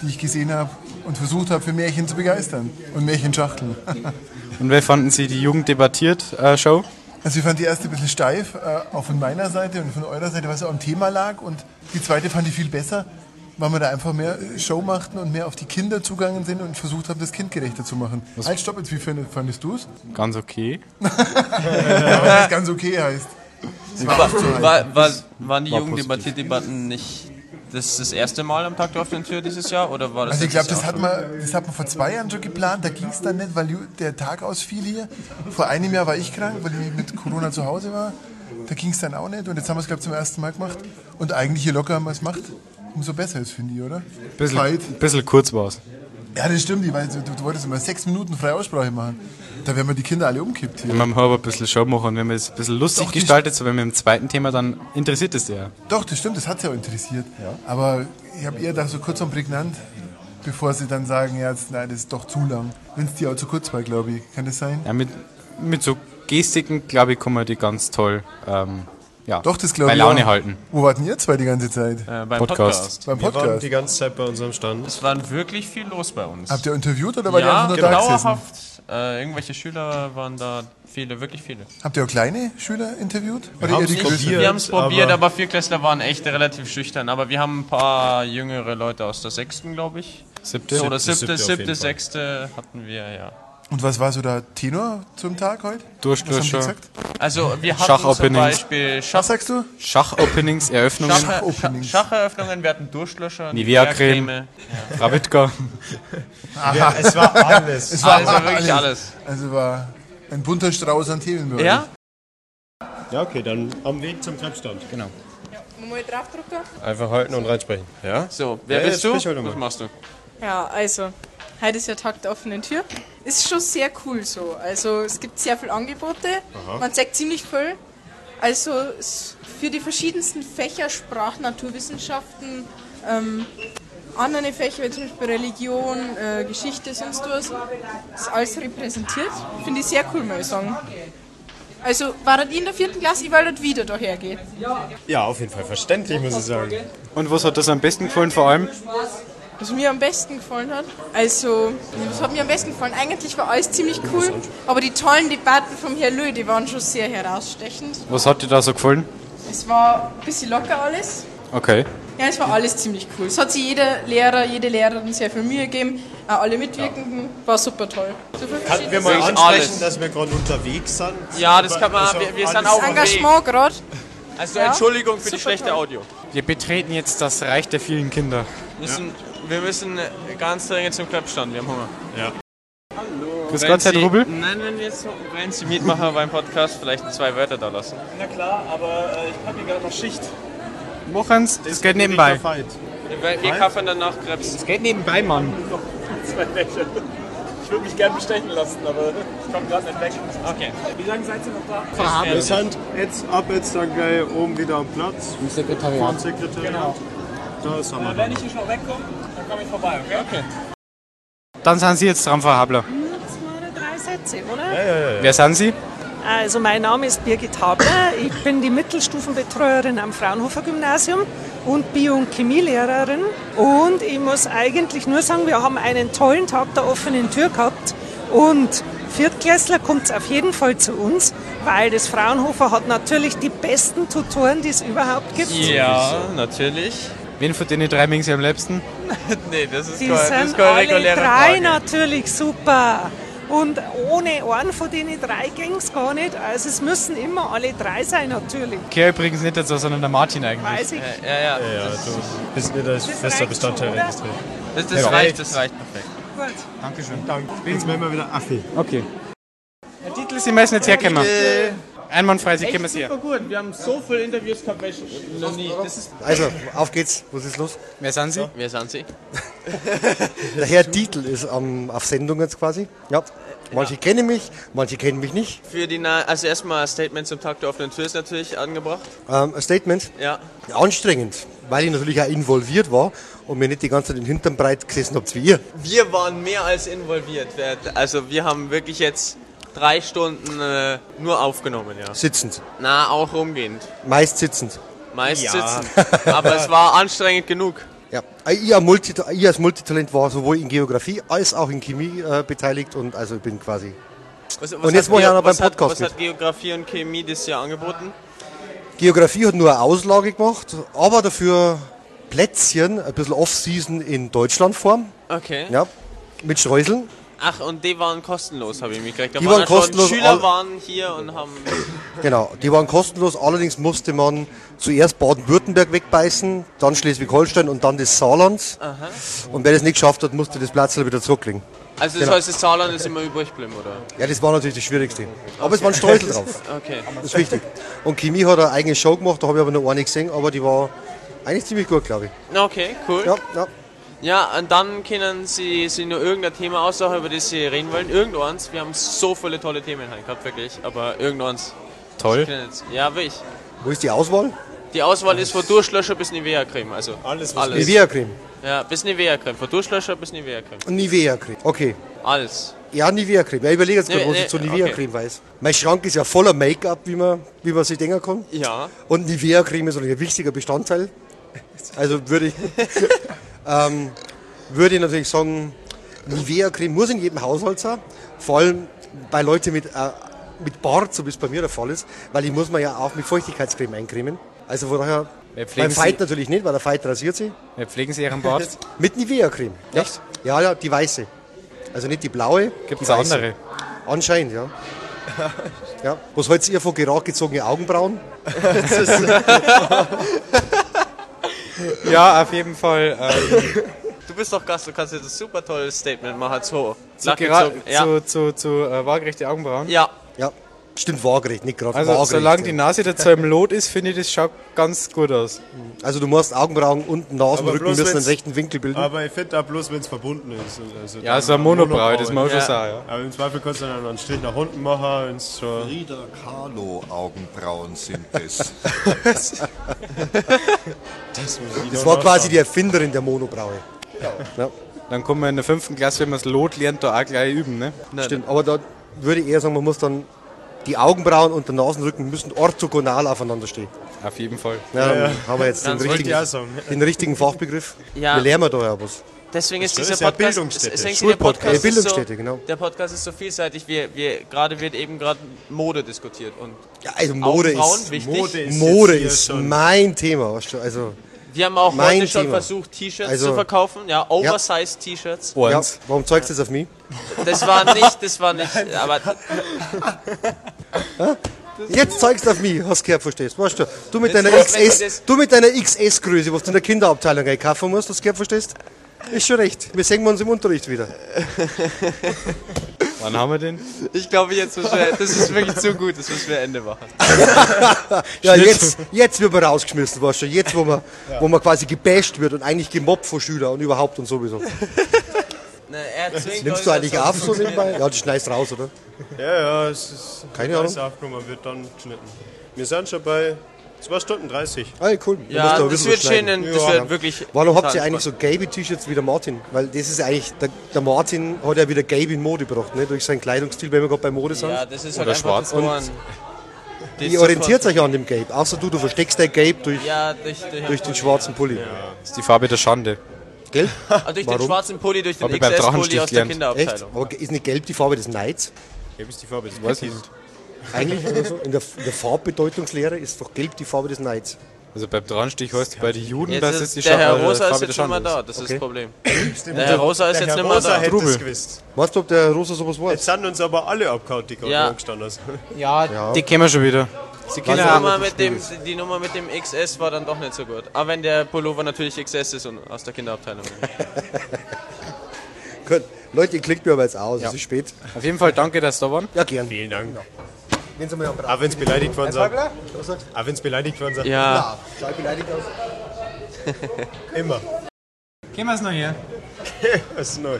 die ich gesehen habe und versucht habe, für Märchen zu begeistern und Märchenschachteln. Und wer fanden Sie die Jugend debattiert äh, Show? Also ich fand die erste ein bisschen steif, äh, auch von meiner Seite und von eurer Seite, was am Thema lag. Und die zweite fand ich viel besser, weil wir da einfach mehr äh, Show machten und mehr auf die Kinder zugangen sind und versucht haben, das kindgerechter zu machen. Was- Halt, stopp, jetzt, wie fandest, fandest du es? Ganz okay. ja, was ganz okay heißt. War War, war, war, waren die War Jugenddebattierdebatten nicht das, das erste Mal am Tag der offenen Tür dieses Jahr? Oder war das Also ich glaube, das, hat man- das hat man vor zwei Jahren schon geplant, da ging es dann nicht, weil der Tag ausfiel hier. Vor einem Jahr war ich krank, weil ich mit Corona zu Hause war. Da ging es dann auch nicht und jetzt haben wir es, glaube ich, zum ersten Mal gemacht. Und eigentlich, je lockerer man es macht, umso besser ist, finde ich, oder? Bisschen, Zeit. bisschen kurz war's. Ja, das stimmt, ich weiß, du, du wolltest immer sechs Minuten freie Aussprache machen. Da werden wir die Kinder alle umkippt hier. Wenn man aber ein bisschen Show machen, wenn man es ein bisschen lustig Doch, gestaltet, so wenn man im zweiten Thema, dann interessiert es dir ja. Doch, das stimmt, das hat sie auch interessiert. Aber ich habe eher gedacht, so kurz und prägnant, bevor sie dann sagen, ja, jetzt, nein, das ist doch zu lang. Wenn es dir auch zu kurz war, glaube ich. Kann das sein? ja mit, mit so Gestiken, glaube ich, kann man die ganz toll ähm, ja, Doch, das glaube bei ich. Laune auch. halten. Wo warten ihr zwei die ganze Zeit? Äh, beim Podcast. Podcast. Beim Wir waren Podcast. die ganze Zeit bei unserem Stand. Es war wirklich viel los bei uns. Habt ihr interviewt oder war ja, ihr einfach nur da gesessen? dauerhaft Äh, irgendwelche Schüler waren da, viele, wirklich viele. Habt ihr auch kleine Schüler interviewt? Wir haben die es probiert, wir probiert aber Vierklässler waren echt relativ schüchtern. Aber wir haben ein paar jüngere Leute aus der sechsten, glaube ich. Siebte? Oder Siebte, siebte, siebte siebte, sechste hatten wir, ja. Und was war so der Tenor zum Tag heute? Durchlöscher. Also wir hatten zum. Beispiel Schach, Was sagst du? Schachopenings, Eröffnungen. Schach, Schach, Schacheröffnungen, wir hatten Durchlöscher, Nivea-Creme, Ja. Frau Wittger. Aha. Es war alles. Es war Also wirklich alles. Also war ein bunter Strauß an Themen bei Ja? euch. Ja, okay, dann am Weg zum Treppstand. Genau. Mal draufdrücken? Einfach halten und reinsprechen. Ja? So, wer Ja, bist du? halt Was machst du? Ja, also, heute ist ja Tag der offenen Tür. Ist schon sehr cool so. Also, es gibt sehr viele Angebote. Aha. Man sagt ziemlich viel. Also, für die verschiedensten Fächer, Sprach, Naturwissenschaften, ähm, andere Fächer wie zum Beispiel Religion, äh, Geschichte, sonst was, ist alles repräsentiert. Finde ich sehr cool, muss ich sagen. Also, war das in der vierten Klasse, ich wollte dort wieder daher gehen. Ja, auf jeden Fall verständlich, muss ich sagen. Und was hat das am besten gefallen vor allem? Was mir am besten gefallen hat, also, was hat mir am besten gefallen? Eigentlich war alles ziemlich cool, aber die tollen Debatten vom Herrn Lö, die waren schon sehr herausstechend. Was hat dir da so gefallen? Es war ein bisschen locker alles. Okay. Ja, es war alles ziemlich cool. Es hat sich jeder Lehrer, jede Lehrerin sehr viel Mühe gegeben. Auch alle Mitwirkenden. War super toll. So viel Könnten wir mal ansprechen, dass wir gerade unterwegs sind? Ja, das kann man, Also wir, wir sind alles- auch Engagement gerade. Also Ja. Entschuldigung für die Super schlechte toll. Audio. Wir betreten jetzt das Reich der vielen Kinder. Müssen, Wir müssen ganz dringend zum Kreppstand, wir haben Hunger. Ja. Grüß Wenn Gott, Herr Sie- Rubel. Nein, wenn jetzt wenn Sie Mietmacher beim Podcast vielleicht zwei Wörter da lassen. Na klar, aber äh, ich habe hier gerade noch Schicht. Machen's, das geht nebenbei. Wir, wir kaffern danach Krebs. Das geht nebenbei, Mann. Zwei Becher. Ich würde mich gern bestechen lassen, aber ich komme gerade nicht weg. Okay. Wie lange seid ihr noch da? Wir sind jetzt ab jetzt dann gleich oben wieder am Platz. Im Sekretariat. Vom Sekretariat. Genau. Da sind wir Äh, wenn ich hier schon wegkomme, komme ich vorbei, okay? Okay. Dann sind Sie jetzt dran, Frau Habler. Drei Sätze, oder? Wer sind Sie? Also mein Name ist Birgit Habler. Ich bin die Mittelstufenbetreuerin am Fraunhofer Gymnasium und Bio- und Chemielehrerin. Und ich muss eigentlich nur sagen, wir haben einen tollen Tag der offenen Tür gehabt. Und Viertklässler kommt auf jeden Fall zu uns, weil das Fraunhofer hat natürlich die besten Tutoren, die es überhaupt gibt. Ja, natürlich. Wen von den drei mögen Sie am liebsten? nee, das ist Die kein, das ist sind keine alle reguläre drei Frage. natürlich super. Und ohne einen von denen drei ging es gar nicht. Also es müssen immer alle drei sein natürlich. Okay, übrigens nicht dazu, sondern der Martin eigentlich. Weiß ich. Ja, ja. Ja, du bist nicht als fester Bestandteil registriert. Das, das Ja. reicht, das reicht perfekt. Gut. Dankeschön. Danke. Jetzt werden wir wieder Affi. Okay. Herr Titel, Sie müssen jetzt herkommen. Einwandfrei, Sie kommen her. Super gut, wir haben so viele Interviews gehabt, welche noch nie. Das ist Also, auf geht's. Was ist los? Wer sind Sie? Wer sind Sie? Der Herr Dietl ist ähm, auf Sendung jetzt quasi. Ja. Manche kennen mich, manche kennen mich nicht. Für die Na also erstmal ein Statement zum Tag der offenen Tür ist natürlich angebracht. Ähm, ein Statement. Ja. Anstrengend, weil ich natürlich auch involviert war und mir nicht die ganze Zeit den Hintern breit gesessen habt wie ihr. Wir waren mehr als involviert. Wir- Also wir haben wirklich jetzt drei Stunden äh, nur aufgenommen, ja. Sitzend. Na, auch rumgehend. Meist sitzend. Meist Ja. sitzen. Aber es war anstrengend genug. Ja, ich, als Multi ich als Multitalent war sowohl in Geografie als auch in Chemie äh, beteiligt und also ich bin quasi. Was, Und jetzt ich Geo- auch noch beim was hat- Podcast Was mit. hat Geografie und Chemie das Jahr angeboten? Geografie hat nur eine Auslage gemacht, aber dafür Plätzchen, ein bisschen Off-Season in Deutschlandform. Okay. Ja, mit Streuseln. Ach, und die waren kostenlos, habe ich mitgekriegt. Da Die waren waren kostenlos, Schüler waren hier und haben... Genau, die waren kostenlos, allerdings musste man zuerst Baden-Württemberg wegbeißen, dann Schleswig-Holstein und dann das Saarland. Aha. Und wer das nicht geschafft hat, musste das Platz wieder zurücklegen. Also das Genau. heißt, das Saarland ist immer übrig geblieben, oder? Ja, das war natürlich das Schwierigste. Aber es waren Streusel drauf. Okay. Das ist wichtig. Und Chemie hat eine eigene Show gemacht, da habe ich aber noch eine gesehen, aber die war eigentlich ziemlich gut, glaube ich. Okay, cool. Ja, ja. Ja, und dann können Sie sich nur irgendein Thema aussuchen, über das Sie reden wollen. Irgendeins. Wir haben so viele tolle Themen gehabt, wirklich. Aber irgendeins. Toll. Jetzt- Ja, wirklich. Wo ist die Auswahl? Die Auswahl ist von Durchlöscher bis Nivea-Creme. Also alles, was Nivea-Creme. Ja, bis Nivea-Creme. Von Durchlöscher bis Nivea-Creme. Nivea-Creme. Okay. Alles. Ja, Nivea-Creme. Ja, ich überlege jetzt gerade, Nee, was nee, ich zu okay. Nivea-Creme weiß. Mein Schrank ist ja voller Make-up, wie man, wie man sich denken kann. Ja. Und Nivea-Creme ist ein wichtiger Bestandteil. Also würde ich, ähm, würde ich natürlich sagen, Nivea-Creme muss in jedem Haushalt sein, Vor allem bei Leuten mit, äh, mit Bart, so wie es bei mir der Fall ist, weil ich muss mir ja auch mit Feuchtigkeitscreme eincremen. Also von daher, beim Fight Sie- natürlich nicht, weil der Fight rasiert sie. Wer pflegen Sie Ihren Bart? mit Nivea-Creme. Echt? Ja, ja, die weiße. Also nicht die blaue, eine weiße. andere? Anscheinend, ja. ja. Was haltet ihr von gerade gezogene Augenbrauen? ja, auf jeden Fall. Ähm, Du bist doch Gast, du kannst jetzt ein super tolles Statement machen. So, zu, ja. zu, zu, zu äh, waagerechte Augenbrauen? Ja. Ja, stimmt waagerecht, nicht gerade Also waagerecht. solange die Nase dazu im Lot ist, finde ich, das schaut ganz gut aus. Also du musst Augenbrauen und Nasenrücken müssen einen rechten Winkel bilden. Aber ich finde da bloß, wenn es verbunden ist. Also Ja, dann so eine Monobraue, das muss man schon Ja. sagen, ja. Aber im Zweifel kannst du dann einen Strich nach unten machen, wenn es schon... Frida Kahlo Augenbrauen sind es. Das war quasi die Erfinderin der Monobraue. Ja. Dann kommen wir in der fünften Klasse, wenn man das Lot lernt, da auch gleich üben, ne? Stimmt, aber da würde ich eher sagen, man muss dann die Augenbrauen und der Nasenrücken müssen orthogonal aufeinander stehen. Auf jeden Fall. Ja, Ja. haben wir jetzt den richtigen, den richtigen Fachbegriff. Ja. Wir lernen da ja was. Deswegen ist dieser Podcast, Bildungsstätte. deswegen ist der Schulpodcast. Podcast ist so, Bildungsstätte, genau. Der Podcast ist so vielseitig, wir, wir, gerade wird eben gerade Mode diskutiert. Und Ja, also Mode Augenbrauen, ist, wichtig. Mode ist, Mode ist mein Thema. Also, Wir haben auch mein heute schon Thema. versucht, T-Shirts Also- zu verkaufen, ja, Oversized T-Shirts. ja, warum zeigst du das auf mich? Das war nicht, das war nicht, aber Jetzt zeigst du auf mich, hast du gehört, verstehst Weißt du, du mit Das deiner XS, du mit deiner XS-Größe, was du in der Kinderabteilung einkaufen musst, hast du gehört, verstehst Ist schon recht. Wir sehen uns im Unterricht wieder. Wann haben wir den? ich glaube jetzt, müssen wir, das ist wirklich zu gut, das müssen wir Ende machen. ja, jetzt, jetzt wird man rausgeschmissen, weißt du, jetzt, wo man, wo man quasi gebasht wird und eigentlich gemobbt von Schülern und überhaupt und sowieso. Na, er Nimmst du eigentlich auf so nebenbei? Ja, du schneidest raus, oder? Ja, ja, es ist Keine Ahnung. aufgenommen, wird dann geschnitten. Wir sind schon bei 2 Stunden 30. Ah, cool. Ja, ein das wird schön, das wird wirklich Warum habt ihr eigentlich so gelbe T-Shirts wie der Martin? Weil das ist eigentlich, der, der Martin hat ja wieder gelb in Mode gebracht, ne? durch seinen Kleidungsstil, wenn wir gerade bei Mode sind. Ja, das ist halt Oder einfach schwarz. das, ihr orientiert euch an dem Gelb. Außer du, du versteckst dein Gelb durch, Ja, durch, durch, durch den schwarzen Pulli. Das ist die Farbe der Schande. Gelb? Ah, durch den Warum? schwarzen Pulli, durch den XS-Pulli aus der gelernt. Echt? Kinderabteilung. Aber ist nicht gelb die Farbe des Neids? Gelb ist die Farbe des Weiß. Eigentlich oder so? In der, in der Farbbedeutungslehre ist doch gelb die Farbe des Neids. Also beim Drachenstich heißt es bei den Juden, Jetzt ist es die der Herr äh, Rosa ist jetzt nicht mehr Schande da, das ist Okay. das Problem. Stimmt, Der Herr Rosa ist der jetzt Herr nicht mehr Rosa da. hätte Trubel. es gewusst. Weißt du, ob der Rosa sowas weiß? Jetzt sind uns aber alle abgehauen, die gerade Ja. angestanden sind. Ja, Ja. die kennen wir schon wieder. Sie Die kennen Also, Nummer, das mit dem, die Nummer mit dem XS war dann doch nicht so gut. Aber wenn der Pullover natürlich XS ist und aus der Kinderabteilung. Gut. Leute, ihr klickt mir aber jetzt aus, Ja. es ist spät. Auf jeden Fall danke, dass Sie da waren. Ja, gern. Vielen Dank. Wenn Sie mal am Auch wenn es beleidigt worden sind. Sagst Auch wenn es beleidigt worden sind. Ja, du? Schau beleidigt aus. Immer. Gehen wir es noch her. Was ist neu? Ja.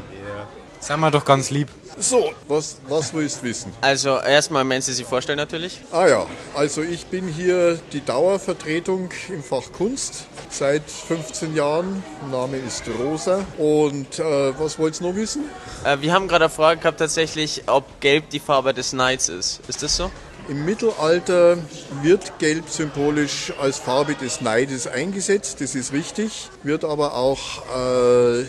Seien wir doch ganz lieb. So, was, was willst du wissen? also erstmal, wenn Sie sich vorstellen natürlich. Ah ja, also ich bin hier die Dauervertretung im Fach Kunst seit 15 Jahren. Name ist Rosa. Und äh, was wollt's noch wissen? Äh, wir haben gerade eine Frage gehabt tatsächlich, ob Gelb die Farbe des Knights ist. Ist das so? Im Mittelalter wird Gelb symbolisch als Farbe des Neides eingesetzt, das ist richtig, wird aber auch äh, äh,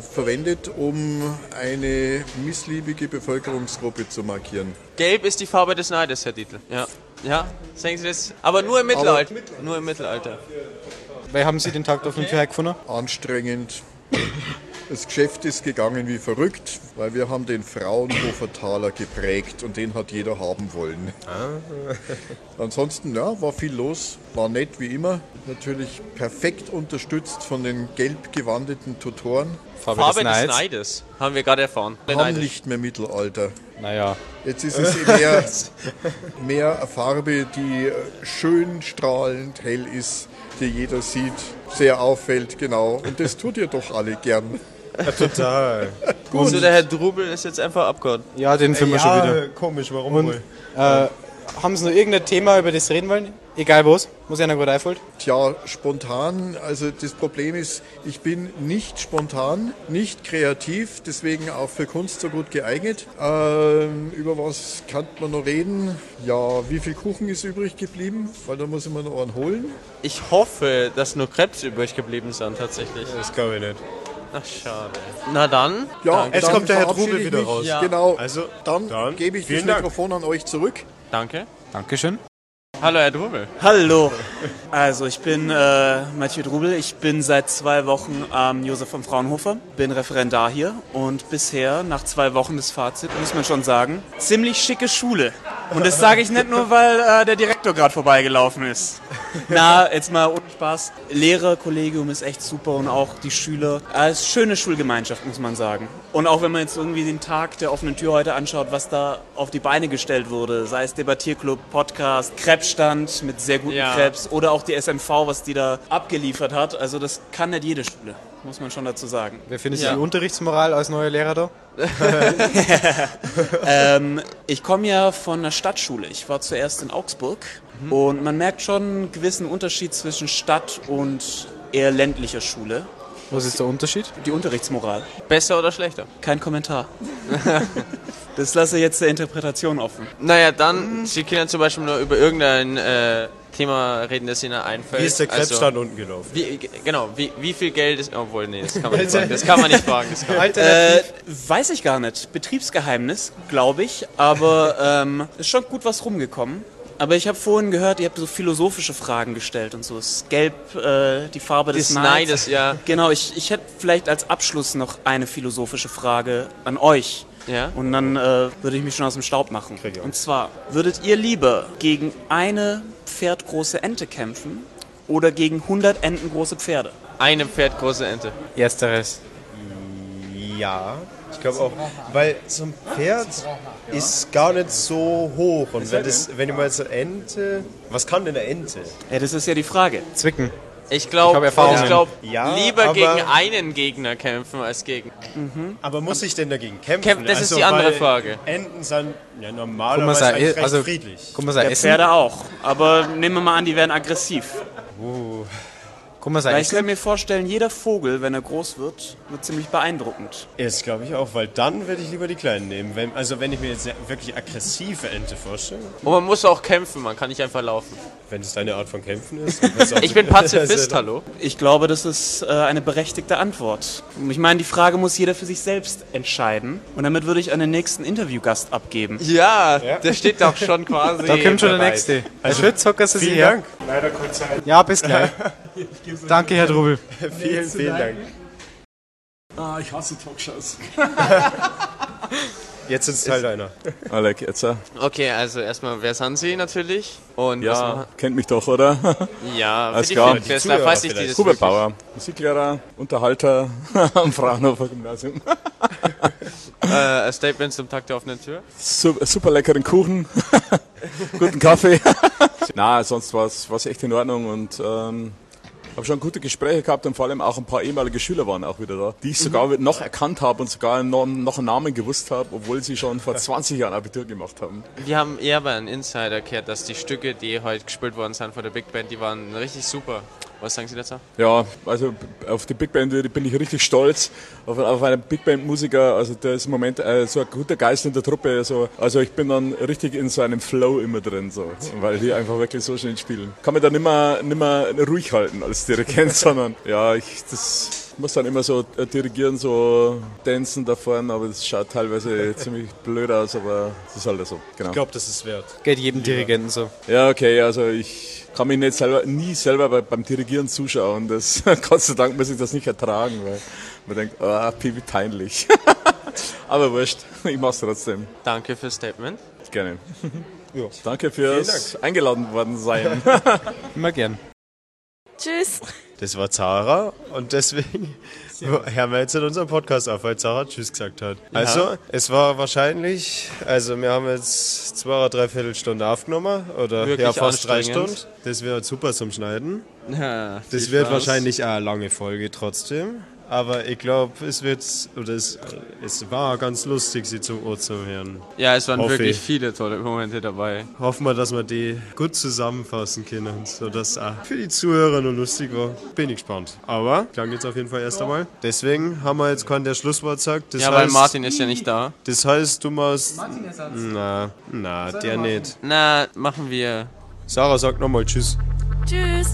verwendet, um eine missliebige Bevölkerungsgruppe zu markieren. Gelb ist die Farbe des Neides, Herr Dietl. Ja. Ja, sagen Sie das? Aber nur im Mittelalter. Nur im Mittelalter. Weil haben Sie den Tag der 5 gefunden? Anstrengend. Das Geschäft ist gegangen wie verrückt, weil wir haben den Fraunhofer Taler geprägt und den hat jeder haben wollen. Ansonsten, ja, war viel los, war nett wie immer. Natürlich perfekt unterstützt von den gelb gewandeten Tutoren. Farbe, Farbe des des Neids. Neides. Haben wir gerade erfahren. Haben Neidisch. nicht mehr Mittelalter. Naja. Jetzt ist es mehr, mehr eine Farbe, die schön strahlend hell ist, die jeder sieht, sehr auffällt, genau. Und das tut ihr doch alle gern. Ja, total. Also der Herr Drubel ist jetzt einfach abgehauen. Ja, den finden wir schon ja, wieder. komisch, warum Und wohl? äh, haben Sie noch irgendein Thema, über das reden wollen? Egal was, muss einer gut einfällt. Tja, spontan, also das Problem ist, ich bin nicht spontan, nicht kreativ, deswegen auch für Kunst so gut geeignet. Ähm, über was kann man noch reden? Ja, wie viel Kuchen ist übrig geblieben? Weil da muss ich mir noch einen holen. Ich hoffe, dass nur Krebs übrig geblieben sind tatsächlich. Das glaube ich nicht. Ach, schade. Na dann. Ja, danke. jetzt kommt der Herr Trubel wieder raus. Ja. Genau. Also, dann, dann gebe ich das vielen Dank. Mikrofon an euch zurück. Danke. Dankeschön. Hallo, Herr Drubel. Hallo. Also ich bin äh, Mathieu Drubel. Ich bin seit zwei Wochen am Josef von Fraunhofer, bin Referendar hier und bisher, nach zwei Wochen des Fazit, muss man schon sagen, ziemlich schicke Schule. Und das sage ich nicht nur, weil äh, der Direktor gerade vorbeigelaufen ist. Na, jetzt mal ohne Spaß. Lehrerkollegium ist echt super und auch die Schüler. Äh, ist schöne Schulgemeinschaft, muss man sagen. Und auch wenn man jetzt irgendwie den Tag der offenen Tür heute anschaut, was da auf die Beine gestellt wurde, sei es Debattierclub, Podcast, Krebsstand mit sehr guten Ja. Krebs oder auch die SMV, was die da abgeliefert hat. Also das kann nicht jede Schule, muss man schon dazu sagen. Wer findet die Unterrichtsmoral als neuer Lehrer da? ähm, ich komme ja von einer Stadtschule. Ich war zuerst in Augsburg Mhm. und man merkt schon einen gewissen Unterschied zwischen Stadt und eher ländlicher Schule. Was ist der Unterschied? Die Unterrichtsmoral. Besser oder schlechter? Kein Kommentar. das lasse ich jetzt der Interpretation offen. Naja, dann, Sie können zum Beispiel nur über irgendein äh, Thema reden, das Ihnen einfällt. Wie ist der Krebsstand unten gelaufen? Wie, genau, wie, wie viel Geld ist. Obwohl, nee, das kann man nicht fragen. Das kann man nicht fragen. Das kann man nicht. Äh, weiß ich gar nicht. Betriebsgeheimnis, glaube ich. Aber ähm, ist schon gut was rumgekommen. Aber ich habe vorhin gehört, ihr habt so philosophische Fragen gestellt und so. Ist gelb äh, die Farbe des, Des Neides, ja. Genau, ich, ich hätte vielleicht als Abschluss noch eine philosophische Frage an euch. Ja. Und dann äh, würde ich mich schon aus dem Staub machen. Und zwar, würdet ihr lieber gegen eine pferdgroße Ente kämpfen oder gegen 100 Enten große Pferde? Eine pferdgroße Ente. Ersteres. Ja, ich glaube auch. Weil so ein Pferd ist gar nicht so hoch. Und wenn, das, wenn ich mal so Ente. Was kann denn eine Ente? Ja, das ist ja die Frage. Zwicken. Ich glaube, Ich glaub, Ja, lieber gegen einen Gegner kämpfen als gegen. Aber muss ich denn dagegen kämpfen? Kämpf- das ist Also, die andere Frage. Enten sind ja Guck mal, normalerweise recht also- friedlich. Guck mal, sei Der Essen. Pferde auch. Aber nehmen wir mal an, die werden aggressiv. Guck mal, sei Weil ich kann mir vorstellen, jeder Vogel, wenn er groß wird, wird ziemlich beeindruckend. Das glaube ich auch, weil dann würde ich lieber die Kleinen nehmen. Wenn, also wenn ich mir jetzt eine wirklich aggressive Ente vorstelle, Und man muss auch kämpfen, man kann nicht einfach laufen. wenn es deine Art von Kämpfen ist. Ich bin Pazifist, hallo. Ich glaube, das ist äh, eine berechtigte Antwort. Ich meine, die Frage muss jeder für sich selbst entscheiden. Und damit würde ich an den nächsten Interviewgast abgeben. Ja, der steht doch schon quasi. Da kommt schon der nächste. Also, Schütz, hocken Sie sich vielen. Dank. Leider kurz Zeit. Ja, bis gleich. Danke, Herr Drubel. vielen, vielen Dank. Ah, ich hasse Talkshows. Jetzt ist es Teil deiner. Alec, jetzt. äh, Okay, also erstmal, wer sind Sie natürlich? Und Ja, kennt mich doch, oder? Ja, für Alles die klar. Filmfest, da weiß ich die das Hubert wirklich. Bauer, Musiklehrer, Unterhalter am Fraunhofer Gymnasium. Äh, ein Statement zum Tag der offenen Tür. Super, super leckeren Kuchen, guten Kaffee. Na, sonst war es echt in Ordnung und ähm, habe schon gute Gespräche gehabt und vor allem auch ein paar ehemalige Schüler waren auch wieder da, die ich sogar noch erkannt habe und sogar noch, noch einen Namen gewusst habe, obwohl sie schon vor 20 Jahren Abitur gemacht haben. Wir haben eher bei einem Insider gehört, dass die Stücke, die heute gespielt worden sind von der Big Band, die waren richtig super. Was sagen Sie dazu? Ja, also auf die Big Band bin ich richtig stolz. Auf, auf einen Big Band Musiker, also der ist im Moment äh, so ein guter Geist in der Truppe. Also, also ich bin dann richtig in so einem Flow immer drin, so, weil die einfach wirklich so schön spielen. Kann mich da nimmer, nimmer ruhig halten als Dirigent, sondern ja, ich das muss dann immer so äh, dirigieren, so tanzen da vorne, aber das schaut teilweise ziemlich blöd aus, aber das ist halt so. Genau. Ich glaube, das ist wert. Geht jedem Dirigenten so. Ja, okay, also ich kann mich nicht selber, nie selber bei, beim Dirigieren zuschauen. Das, Gott sei Dank muss ich das nicht ertragen, weil man denkt, ah, pipi peinlich. Aber wurscht, ich mach's trotzdem. Danke fürs Statement. Gerne. Ja. Danke fürs eingeladen worden sein. Immer gern. Tschüss. Das war Zara und deswegen hören wir jetzt in unserem Podcast auf, weil Zara Tschüss gesagt hat. Ja. Also, es war wahrscheinlich, also wir haben jetzt zwei oder dreiviertel Stunde aufgenommen oder Wirklich ja fast drei. Stunden. Das wird super zum Schneiden. Ja, Das wird Spaß. wahrscheinlich eine lange Folge trotzdem. Aber ich glaube, es wird, oder es, es war ganz lustig, sie zum Ohr zu hören. Ja, es waren Hoffe wirklich ich. viele tolle Momente dabei. Hoffen wir, dass wir die gut zusammenfassen können, sodass auch für die Zuhörer noch lustig war. Bin ich gespannt. Aber klang jetzt auf jeden Fall erst einmal. Deswegen haben wir jetzt keinen, der Schlusswort sagt. Das Ja, weil heißt, Martin ist ja nicht da. Das heißt, du machst. Na, na, der nicht. Na, machen wir. Sarah sagt nochmal Tschüss. Tschüss.